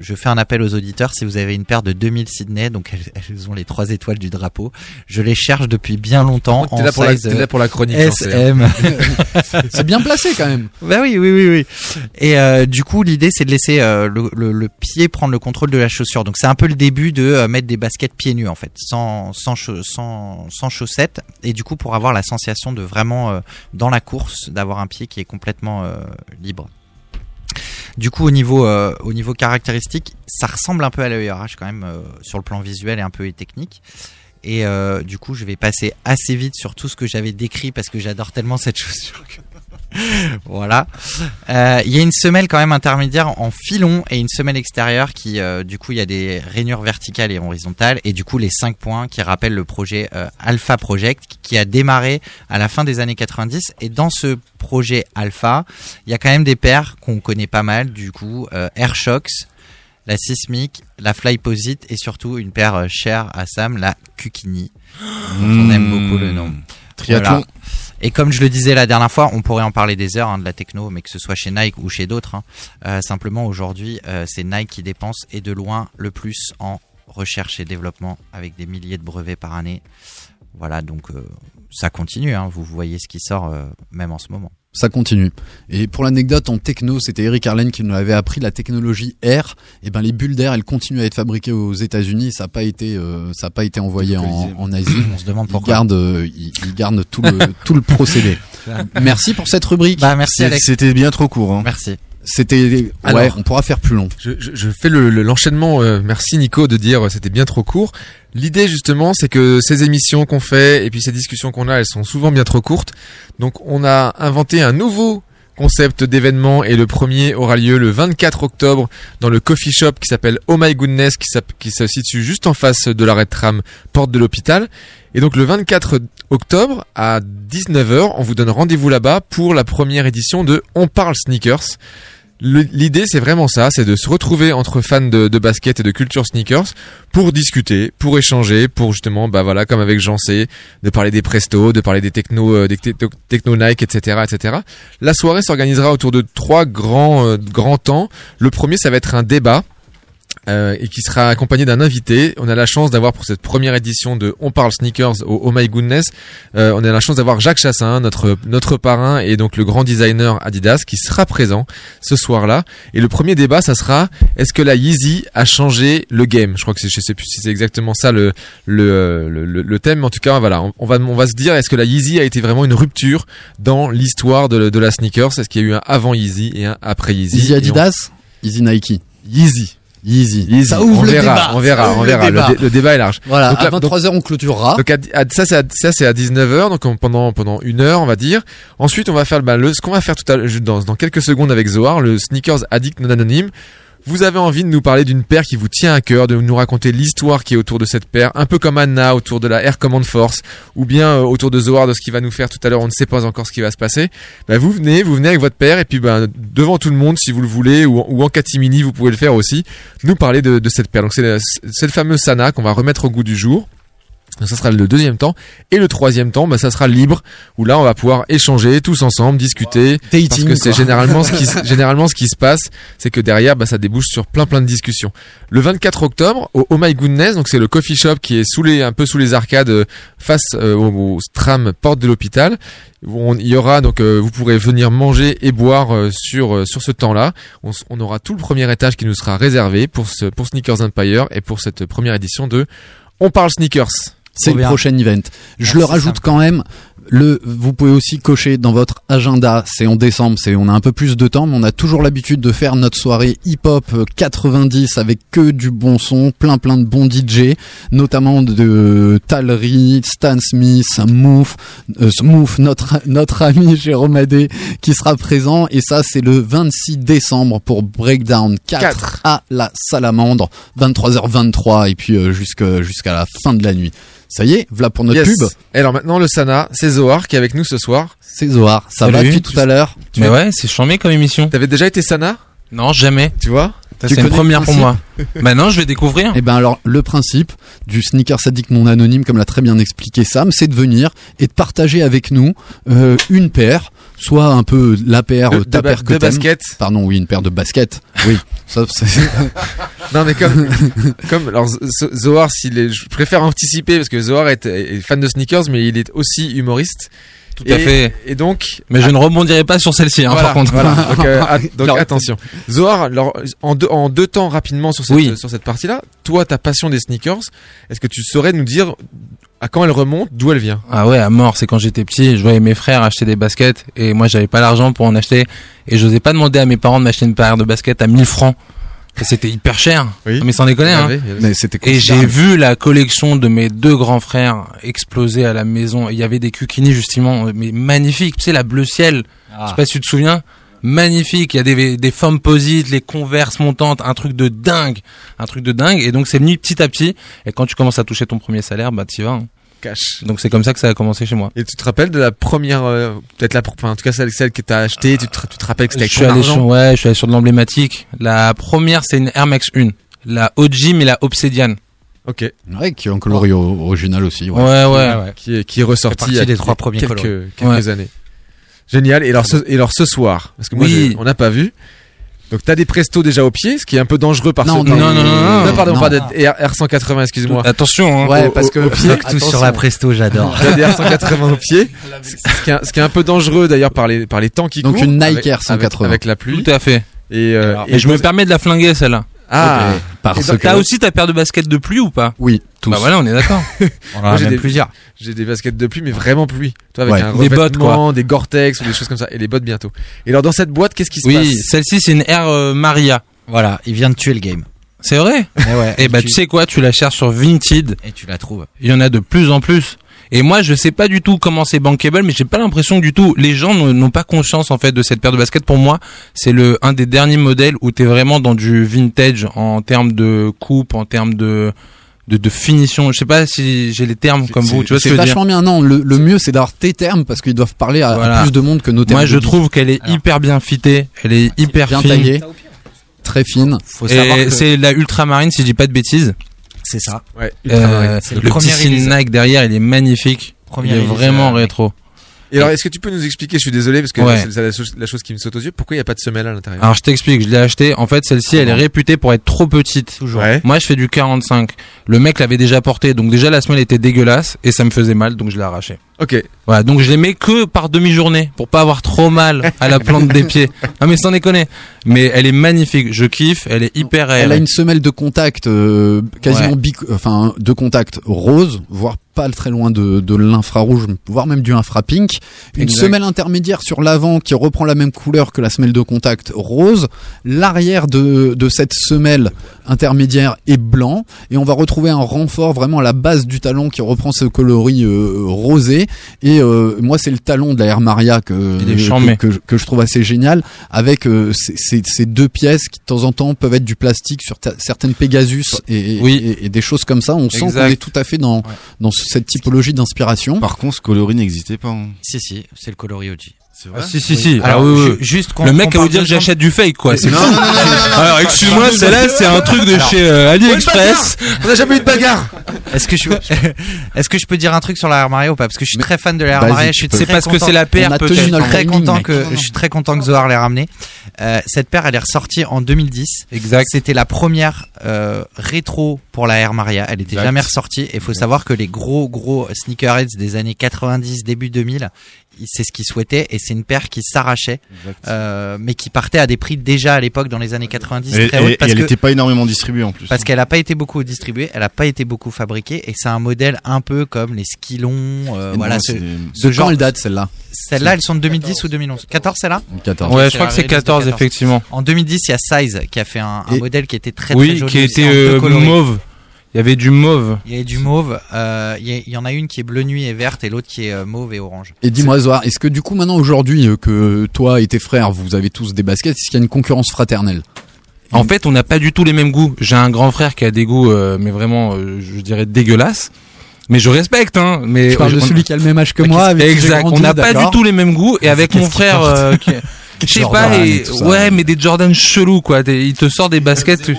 je fais un appel aux auditeurs si vous avez une paire de 2000 Sydney, donc elles, elles ont les trois étoiles du drapeau. Je les cherche depuis bien longtemps. T'es là pour la- size, t'es là euh, pour la chronique, sais, SM. C'est bien placé quand même. Bah oui, oui, oui, oui. Et euh, du coup, l'idée c'est de laisser euh, le, le- le pied prendre le contrôle de la chaussure. Donc c'est un peu le début de euh, mettre des baskets pieds nus en fait, sans sans, sans sans chaussettes. Et du coup, pour avoir la sensation de vraiment euh, dans la course, d'avoir un pied qui est complètement euh, libre. Du coup, au niveau euh, au niveau caractéristique, ça ressemble un peu à l'ERH quand même euh, sur le plan visuel et un peu technique. Et euh, du coup, je vais passer assez vite sur tout ce que j'avais décrit parce que j'adore tellement cette chaussure. voilà. Euh, Il y a une semelle quand même intermédiaire en filon et une semelle extérieure qui, euh, du coup, il y a des rainures verticales et horizontales et du coup les cinq points qui rappellent le projet euh, Alpha Project qui a démarré à la fin des années 90 et dans ce projet Alpha, il y a quand même des paires qu'on connaît pas mal du coup Airshox, la Sismic, la Flyposite et surtout une paire chère à Sam, la Kukini. On aime beaucoup le nom. Triathlon. Et comme je le disais la dernière fois, on pourrait en parler des heures hein, de la techno, mais que ce soit chez Nike ou chez d'autres. hein. Euh, simplement aujourd'hui, euh, c'est Nike qui dépense et de loin le plus en recherche et développement avec des milliers de brevets par année. Voilà, donc euh, ça continue. Hein, vous voyez ce qui sort même en ce moment. Ça continue. Et pour l'anecdote, en techno, c'était Eric Arlen qui nous avait appris la technologie air. Et ben les bulles d'air, elles continuent à être fabriquées aux États-Unis. Ça n'a pas été, euh, ça a pas été envoyé en, en Asie. On se demande Ils pourquoi. gardent, euh, ils, ils gardent tout le tout le procédé. Merci pour cette rubrique. Bah merci. C'était bien trop court. Hein. Merci. C'était, ouais, Alors, on pourra faire plus long. Je, je, je fais le- le- l'enchaînement. euh, merci Nico de dire euh, c'était bien trop court. L'idée justement, c'est que ces émissions qu'on fait et puis ces discussions qu'on a, elles sont souvent bien trop courtes. Donc on a inventé un nouveau concept d'événement et le premier aura lieu le 24 octobre dans le coffee shop qui s'appelle Oh My Goodness qui, qui se situe juste en face de l'arrêt de tram porte de l'hôpital. Et donc le 24 octobre à 19h, on vous donne rendez-vous là-bas pour la première édition de On parle sneakers. L'idée, c'est vraiment ça, c'est de se retrouver entre fans de, de basket et de culture sneakers pour discuter, pour échanger, pour justement, bah voilà, comme avec Jean C, de parler des Presto, de parler des techno, euh, des te- techno Nike, etc., etc. La soirée s'organisera autour de trois grands, euh, grands temps. Le premier, ça va être un débat euh, et qui sera accompagné d'un invité. On a la chance d'avoir pour cette première édition de On parle sneakers au Oh My Goodness, euh, on a la chance d'avoir Jacques Chassin, notre notre parrain et donc le grand designer Adidas qui sera présent ce soir-là. Et le premier débat, ça sera est-ce que la Yeezy a changé le game? Je crois que c'est, je sais plus si c'est exactement ça le le, le, le- le thème, mais en tout cas voilà, on, on va on va se dire est-ce que la Yeezy a été vraiment une rupture dans l'histoire de, de la sneakers? Est-ce qu'il y a eu un avant Yeezy et un après Yeezy? On- Adidas, Easy Nike. Yeezy. Ça ouvre on le verra, débat. on verra, on verra. le Le, débat. dé- le débat est large. Voilà, Donc à là- donc- 23h on clôturera. donc à- à- ça c'est à, ça c'est à 19h donc on- pendant pendant une heure on va dire. Ensuite on va faire bah, le ce qu'on va faire tout à l'heure dans dans quelques secondes avec Zohar le sneakers addict non anonyme. Vous avez envie de nous parler d'une paire qui vous tient à cœur, de nous raconter l'histoire qui est autour de cette paire, un peu comme Anna autour de la Air Command Force, ou bien euh, autour de Zohar de ce qu'il va nous faire tout à l'heure. On ne sait pas encore ce qui va se passer. Bah, vous venez, vous venez avec votre paire et puis bah, devant tout le monde si vous le voulez ou, ou en catimini vous pouvez le faire aussi. Nous parler de, de cette paire. Donc c'est le fameux Sana qu'on va remettre au goût du jour. Donc ça sera le deuxième temps. Et le troisième temps, bah, ça sera libre, où là, on va pouvoir échanger tous ensemble, discuter. Dating, parce que c'est généralement ce qui, se- généralement ce qui se passe, c'est que derrière, bah, ça débouche sur plein plein de discussions. Le 24 octobre, au Oh My Goodness, donc c'est le coffee shop qui est sous les, un peu sous les arcades, euh, face euh, au, au tram porte de l'hôpital. Il y aura donc, euh, vous pourrez venir manger et boire euh, sur euh, sur ce temps-là. On, on aura tout le premier étage qui nous sera réservé pour ce pour Sneakers Empire et pour cette première édition de On parle sneakers. C'est le prochain event. Je Merci, le rajoute quand même. Le, vous pouvez aussi cocher dans votre agenda. C'est en décembre. C'est, on a un peu plus de temps, mais on a toujours l'habitude de faire notre soirée hip-hop euh, 90 avec que du bon son, plein plein de bons DJ, notamment de Talry, Stan Smith, Mouf, euh, Mouf, notre notre ami Jérôme Adé qui sera présent. Et ça, c'est le 26 décembre pour Breakdown 4, Quatre. à la Salamandre, 23h23 et puis euh, jusqu'à jusqu'à la fin de la nuit. Ça y est, voilà pour notre Yes. pub. Et alors maintenant le Sana, c'est Zohar qui est avec nous ce soir. C'est Zohar. Ça va depuis tout à l'heure. Mais ouais, c'est chambé comme émission. T'avais déjà été Sana Non, jamais. Tu vois C'est une première pour moi. Maintenant, je vais découvrir. Et ben alors le principe du sneaker sadique non anonyme, comme l'a très bien expliqué Sam, c'est de venir et de partager avec nous euh, une paire, soit un peu la paire, De- ta de ba- paire que de t'aimes. baskets. Pardon, oui, une paire de baskets. Oui, ça Non mais comme comme alors Zohar s'il est je préfère anticiper parce que Zohar est, est fan de sneakers mais il est aussi humoriste. Tout à fait. Et donc Mais je ne rebondirai pas sur celle-ci, hein, voilà, par contre. voilà. Donc, euh, donc Alors- attention. Zohar, alors, en deux, en deux temps rapidement sur cette, Oui. sur cette partie-là, toi, ta passion des sneakers, est-ce que tu saurais nous dire à quand elle remonte, d'où elle vient? Ah ouais, à mort, c'est quand j'étais petit, je voyais mes frères acheter des baskets et moi j'avais pas l'argent pour en acheter et j'osais pas demander à mes parents de m'acheter une paire de baskets à 1000 francs. Et C'était hyper cher. Oui. Mais sans déconner, hein. Y avait- mais c'était Et j'ai vu la collection de mes deux grands frères exploser à la maison. Il y avait des Kukini justement, mais magnifiques. Tu sais, la bleu ciel. Je sais pas si tu te souviens. Magnifique. Il y a des, des formes posites, les converses montantes, un truc de dingue. Un truc de dingue. Et donc c'est venu petit à petit. Et quand tu commences à toucher ton premier salaire, bah t'y vas. hein. Cash. Donc c'est comme ça que ça a commencé chez moi. Et tu te rappelles de la première, euh, peut-être la, enfin, en tout cas celle, celle que t'as achetée, tu te, tu te rappelles que c'était Je avec suis ton allé argent sur, ouais, je suis allé sur de l'emblématique. La première, c'est une Air Max 1. La OG, mais la Obsidian. Ok. Ouais, qui est un coloris o- original aussi. Ouais. Ouais, ouais. Qui est, qui est ressorti il y a des trois premiers quelques, années. Génial. Et alors ce, et alors ce soir, parce que moi, Oui. je- on n'a pas vu. Donc t'as des prestos déjà au pied, ce qui est un peu dangereux par Non, ce non, non, non, non, non. pardon, Non. pas de R, 180 excuse-moi. Attention, hein. Ouais, parce que au pied, Tout sur la Presto, j'adore. T'as des R 180 au pied. Ce qui est, un- ce qui est un peu dangereux d'ailleurs par les par les temps qui Donc courent. une Nike avec- Air 180. avec, avec la pluie. Tout à fait. Et, euh, Et je me permets de la flinguer, celle-là. Ah. Parce donc, que T'as aussi ta paire de baskets de pluie ou pas? Oui, tous. Bah voilà, on est d'accord. Moi, j'ai des- plusieurs. J'ai des baskets de pluie, mais vraiment pluie. Toi, avec Ouais. un Des bottes, revêtement, des Gore-Tex ou des choses comme ça. Et les bottes bientôt. Et alors, dans cette boîte, qu'est-ce qui se oui, passe? celle-ci, c'est une Air euh, Maria. Voilà, il vient de tuer le game. C'est vrai? Mais ouais, Et bah tu sais quoi, tu la cherches sur Vinted, et tu la trouves. il y en a de plus en plus. Et moi, je sais pas du tout comment c'est bankable, mais j'ai pas l'impression du tout. Les gens n'ont pas conscience en fait de cette paire de baskets. Pour moi, c'est le un des derniers modèles où t'es vraiment dans du vintage en termes de coupe, en termes de de, de finition. Je sais pas si j'ai les termes comme vous. Tu vois ce C'est que je veux dire vachement bien. Non, le, le mieux c'est d'avoir tes termes parce qu'ils doivent parler à, plus de monde que nos termes. Moi, je trouve qu'elle est hyper bien fitée. Elle est hyper bien fine. taillée, très fine. Faut savoir Et que c'est la ultramarine, si je dis pas de bêtises. C'est ça. Ouais. Euh, C'est le le premier petit. Nike derrière, il est magnifique. Premier il est vraiment euh, rétro. Et alors, est-ce que tu peux nous expliquer, je suis désolé, parce que Ouais. c'est la, chose- la chose qui me saute aux yeux, pourquoi il n'y a pas de semelle à l'intérieur? Alors je t'explique, je l'ai acheté. En fait, celle-ci, elle est réputée pour être trop petite. Toujours. Ouais. Moi, je fais du 45. Le mec l'avait déjà porté, donc déjà la semelle était dégueulasse et ça me faisait mal, donc je l'ai arraché. Ok. Voilà, donc je les mets que par demi-journée pour pas avoir trop mal à la plante des pieds. Ah mais sans déconner. Mais elle est magnifique, je kiffe, elle est hyper Elle a une semelle de contact euh, quasiment Ouais. bic- enfin de contact rose, voire pas très loin de, de l'infrarouge, voire même du infrapink. Une Exact. semelle intermédiaire sur l'avant qui reprend la même couleur que la semelle de contact rose. L'arrière de, de cette semelle intermédiaire est blanc et on va retrouver un renfort vraiment à la base du talon qui reprend ce coloris euh, rosé. Et euh, moi c'est le talon de la Air Maria que, que, je- que je trouve assez génial avec euh, ces, ces- ces deux pièces qui de temps en temps peuvent être du plastique sur ta- certaines Pegasus et, Oui. et, et des choses comme ça. On sent qu'on est tout à fait dans, dans cette typologie d'inspiration. Par contre, ce coloris n'existait pas. hein. Si, si, c'est le coloris OG. C'est Ah, si si si. Alors, Ah, oui, oui. juste qu'on- le mec va vous dire que j'achète du fake quoi. C'est Non, fou. non, non, non, non, non. Alors excuse-moi, celle-là c'est un truc de Alors, chez euh, AliExpress. On n'a jamais eu de bagarre Est-ce que je est-ce que je peux dire un truc sur la Air Maria ou pas? Parce que je suis très fan de la Air Maria, je suis très C'est parce que content- c'est la paire a peut-être. notre très content que je suis très content que Zohar l'ait ramené. Euh, cette paire elle est ressortie en 2010. Exact. C'était la première euh, rétro pour la Air Maria. Elle était Exact. jamais ressortie. Et il faut savoir que les gros gros sneakerheads des années 90, début 2000, ils- c'est ce qu'ils souhaitaient et c'est une paire qui s'arrachait, euh, mais qui partait à des prix déjà à l'époque dans les années 90 Et, très et- hautes et parce elle que n'était pas énormément distribuée en plus. parce qu'elle a pas été beaucoup distribuée, elle a pas été beaucoup fabriquée et c'est un modèle un peu comme les skilons, euh, Et voilà non, ce, c'est- ce De genre. quand elle date celle-là? Celle-là, elles sont de 2010 ou 2011. 14 celle-là 14. Ouais, c'est je crois que c'est release de 14 14. effectivement. En 2010, il y a Size qui a fait un, un Et- modèle qui était très très Oui, joli. qui était euh, mauve. Il y avait du mauve. Il y a du mauve. euh, il, y a- il y en a une qui est bleu nuit et verte et l'autre qui est euh, mauve et orange. Et dis-moi Zohar, est-ce que du coup maintenant aujourd'hui euh, que toi et tes frères vous avez tous des baskets, est-ce qu'il y a une concurrence fraternelle? En fait, on n'a pas du tout les mêmes goûts. J'ai un grand frère qui a des goûts, euh, mais vraiment, euh, je dirais dégueulasses. Mais je respecte, hein. Mais Je parle de on- celui qui a le même âge que moi. avec Exact. grandi, On n'a pas du tout les mêmes goûts. Et avec Qu'est-ce mon frère, je sais pas, et et, tout ça. ouais, mais des Jordan chelous, quoi. Il te sort des baskets.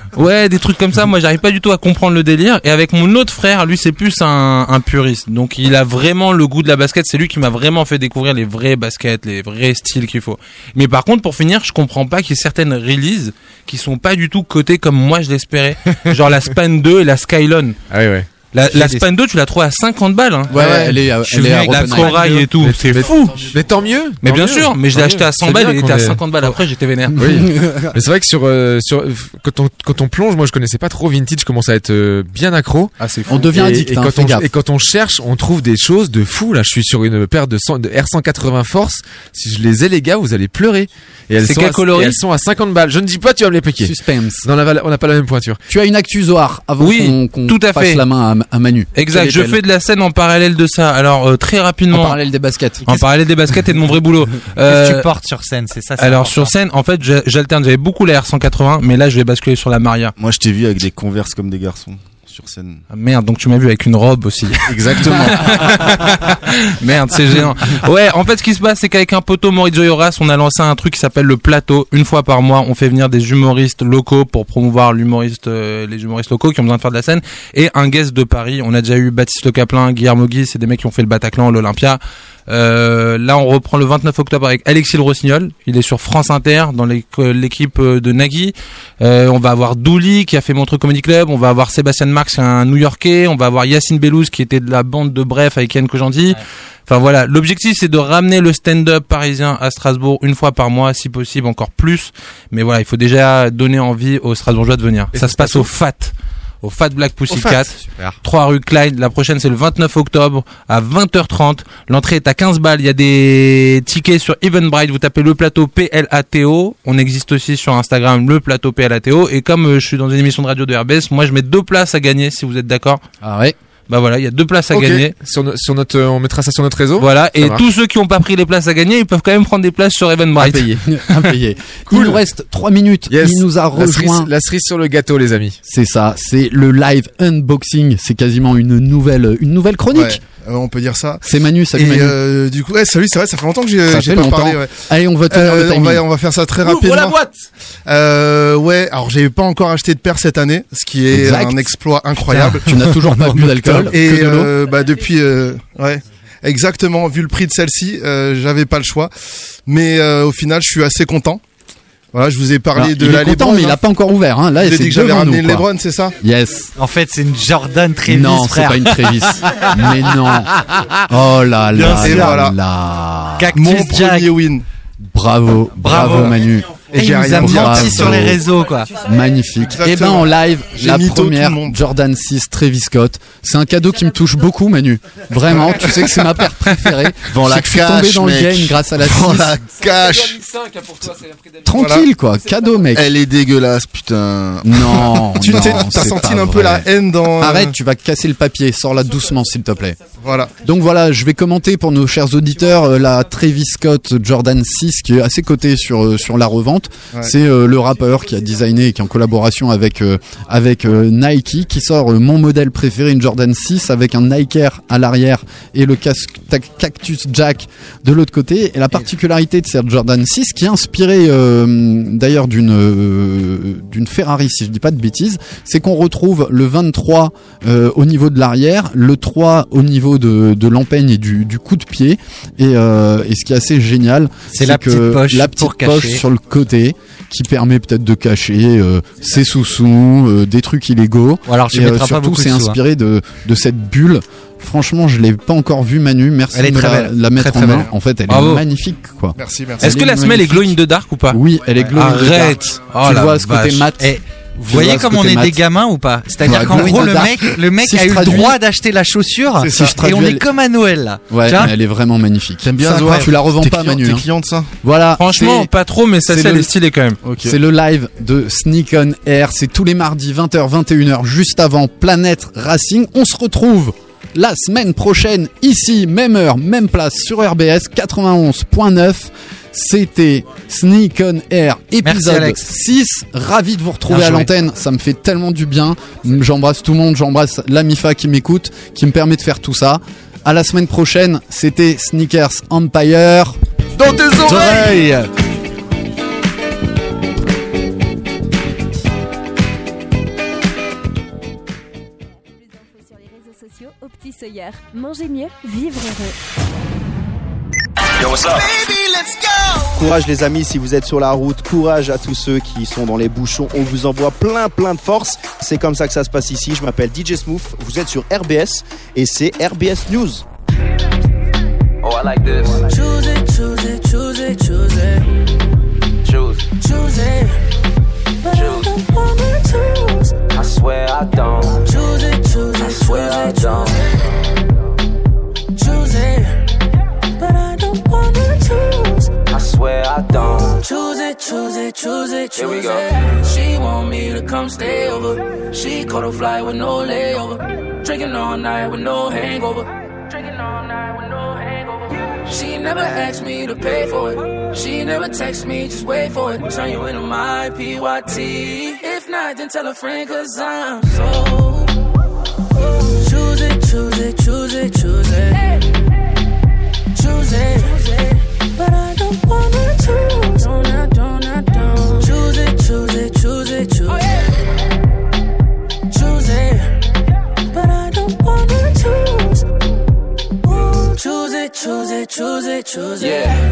Ouais, des trucs comme ça. Moi, j'arrive pas du tout à comprendre le délire. Et avec mon autre frère, lui, c'est plus un, un puriste. Donc, il a vraiment le goût de la basket. C'est lui qui m'a vraiment fait découvrir les vrais baskets, les vrais styles qu'il faut. Mais par contre, pour finir, je comprends pas qu'il y ait certaines releases qui sont pas du tout cotées comme moi je l'espérais. Genre la Span 2 et la Skylon. Ah oui, ouais. La, la Span 2, tu la trouves à 50 balles. Hein. Ouais, ouais, elle est, euh, Je suis elle est venu à avec la corail et tout. Mais- C'est fou. Mais tant mieux. Mais tant bien mieux, sûr, mais je l'ai acheté mieux. à 100 C'est balles, il était à ait- 50 balles après, j'étais vénère. Oui. Mais c'est vrai que sur euh, sur quand on quand on plonge, moi je connaissais pas trop vintage, je commence à être euh, bien accro. Ah, c'est On devient Et- addict, Et, hein, quand on et quand on cherche, on trouve des choses de fou. Là, je suis sur une paire de, 100 de R180 Force. Si je les ai, les gars, vous allez pleurer. Et elles C'est sont à, elles sont à 50 balles. Je ne dis pas, tu vas me les piquer. Suspense. On n'a on n'a pas la même pointure. Tu as une actu Zohar avant Oui, qu'on tout à passe fait. la main à, Manu. Exact, je fais de la scène en parallèle de ça. Alors euh, très en rapidement, parallèle des baskets. en parallèle des baskets et de mon vrai boulot. Qu'est-ce Euh, que tu portes sur scène? C'est ça. c'est alors important. sur scène, en fait, j'alterne. J'avais beaucoup la R180, mais là, je vais basculer sur la Maria. Moi, je t'ai vu avec des converses comme des garçons sur scène. Ah, merde, donc tu m'as vu avec une robe aussi. Exactement. Merde, c'est géant. Ouais, en fait, ce qui se passe, c'est qu'avec un poteau Maurizio Yoras, on a lancé un truc qui s'appelle le plateau. Une fois par mois, on fait venir des humoristes locaux pour promouvoir l'humoriste, euh, les humoristes locaux qui ont besoin de faire de la scène. Et un guest de Paris. On a déjà eu Baptiste Le Caplin, Guillermo Guy, c'est des mecs qui ont fait le Bataclan, l'Olympia. Euh, là, on reprend le 29 octobre avec Alexis Le Rossignol. Il est sur France Inter dans les- l'équipe euh, de Nagui. Euh, on va avoir Douli qui a fait Montreux Comedy Club. On va avoir Sébastien Marx, un New-Yorkais. On va avoir Yacine Bellouz qui était de la bande de Bref avec Yann Kojandi. Enfin voilà, l'objectif c'est de ramener le stand-up parisien à Strasbourg une fois par mois, si possible encore plus. Mais voilà, il faut déjà donner envie aux Strasbourgeois de venir. Et ça se passe au FAT, au FAT Black Pussycat. Super. 3 rue Clyde. La prochaine, c'est le 29 octobre à 20h30. L'entrée est à 15 balles. Il y a des tickets sur Eventbrite. Vous tapez le plateau PLATO. On existe aussi sur Instagram, le plateau PLATO. Et comme euh, je suis dans une émission de radio de RBS, moi, je mets deux places à gagner si vous êtes d'accord. Ah ouais. Bah voilà, il y a deux places à gagner. Sur, no- sur notre, euh, on mettra ça sur notre réseau. Voilà. Ça Et tous ceux qui ont pas pris les places à gagner, ils peuvent quand même prendre des places sur Eventbrite. à payer. Cool. Il nous reste 3 minutes. Yes. Il nous a La cerise, rejoint. la cerise sur le gâteau, les amis. C'est ça. C'est le live unboxing. C'est quasiment une nouvelle, une nouvelle chronique. Ouais, euh, on peut dire ça. C'est Manu, salut Et Manu. euh, du coup, ouais, salut, c'est vrai, ça fait longtemps que j'ai Ça j'ai fait pas longtemps. parlé. Ouais. Allez, on va tenir Euh, le on va on va faire ça très rapidement. Euh, ouais, alors j'ai pas encore acheté de paire cette année, ce qui est Exact. un exploit incroyable. Tu n'as toujours pas bu d'alcool. Et que de l'eau. euh, bah depuis euh, ouais. Exactement, vu le prix de celle-ci, euh, j'avais pas le choix. Mais euh, au final, je suis assez content. Voilà, je vous ai parlé Alors, de il la est content, Lebron, mais il hein. a pas encore ouvert. Hein. Là, vous c'est dit que j'avais ramené une. Lebron, c'est ça? Yes. En fait, c'est une Jordan Travis, non, c'est pas une Trévis. mais non. Oh là Bien là sûr. là Voilà. là. Cactus Mon Jack. premier win. Bravo, bravo, Bravo. Manu. Et il nous a menti sur les réseaux, quoi. Magnifique. Exactement. Et ben en live, J'ai la première. Jordan 6 Travis Scott. C'est un cadeau qui me touche beaucoup, Manu. Vraiment, tu sais que c'est ma paire préférée. Vends la que je suis tombé cash, dans le game grâce à la 6. Vends la cash. Tranquille quoi, cadeau mec. Elle est dégueulasse, putain. Non, Tu t'as senti un peu la haine dans. euh, Arrête, tu vas casser le papier. Sors-la doucement, s'il te plaît. Voilà. Donc voilà, je vais commenter pour nos chers auditeurs euh, la Travis Scott Jordan 6 qui est assez cotée sur euh, sur la revente. Ouais. C'est euh, le rappeur qui a designé et qui est en collaboration avec euh, avec euh, Nike qui sort euh, mon modèle préféré une Jordan 6 avec un Nike Air à l'arrière et le casque Cactus Jack de l'autre côté. Et la particularité de cette Jordan 6 qui est inspirée euh, d'ailleurs d'une euh, d'une Ferrari si je dis pas de bêtises, c'est qu'on retrouve le 23 euh, au niveau de l'arrière, le 3 au niveau de, de l'empeigne et du, du coup de pied. Et, euh, et ce qui est assez génial, C'est la que petite poche la petite pour poche cacher. sur le côté qui permet peut-être de cacher euh, ses sous-sous, euh, des trucs illégaux. Ou alors tu et euh, surtout c'est hein. inspiré de, de cette bulle. Franchement, je l'ai pas encore vu Manu. Merci Elle est de très la, belle. la mettre Très, en main. belle. En fait, elle Bravo. est magnifique quoi. Merci, merci. Est-ce que la semelle est glow in the dark ou pas Oui, elle est glow in the dark. Arrête. Oh tu vois ce côté mat. Eh, vous voyez comme on est des gamins ou pas? C'est-à-dire Ouais, qu'en gros, le mec, le mec Si a eu le droit d'acheter la chaussure et on est comme à Noël là. Ouais, mais elle est vraiment magnifique. T'aimes bien Zohar Tu la revends pas, client- Manu. T'es hein. client de ça? Voilà. Franchement, pas trop, mais ça, c'est le- style quand même. C'est le live de Sneak on Air. C'est tous les mardis 20h, 21h, juste avant Planète Racing. On se retrouve la semaine prochaine, ici, même heure, même place, sur RBS 91.9. C'était Sneak on Air, épisode Alex. 6. Ravi de vous retrouver à l'antenne. Ça me fait tellement du bien. J'embrasse tout le monde. J'embrasse la MIFA qui m'écoute, qui me permet de faire tout ça. À la semaine prochaine. C'était Sneakers Empire. Dans tes oreilles sur les réseaux sociaux au Petit Sawyer. Mangez mieux, vivre heureux. Courage les amis si vous êtes sur la route, courage à tous ceux qui sont dans les bouchons, on vous envoie plein plein de force. C'est comme ça que ça se passe ici, je m'appelle DJ Smooth, vous êtes sur RBS et c'est RBS News. Oh, I like this. Choose it, choose it, choose it, choose it. Choose. Choose it. But I don't wanna choose. I swear I don't. Choose it, choose it, I swear I don't. Swear I don't. Choose it, choose it, choose it, choose Here we go. it. She want me to come stay over. She caught a flight with no layover. Drinking all night with no hangover. Drinking all night with no hangover. She never asked me to pay for it. She never text me, just wait for it. Turn you into my PYT. If not, then tell a friend, cause I'm so. Choose it, choose it, choose it, choose it. Choose. Don't, I don't, I don't. Choose. It, choose it, choose it, choose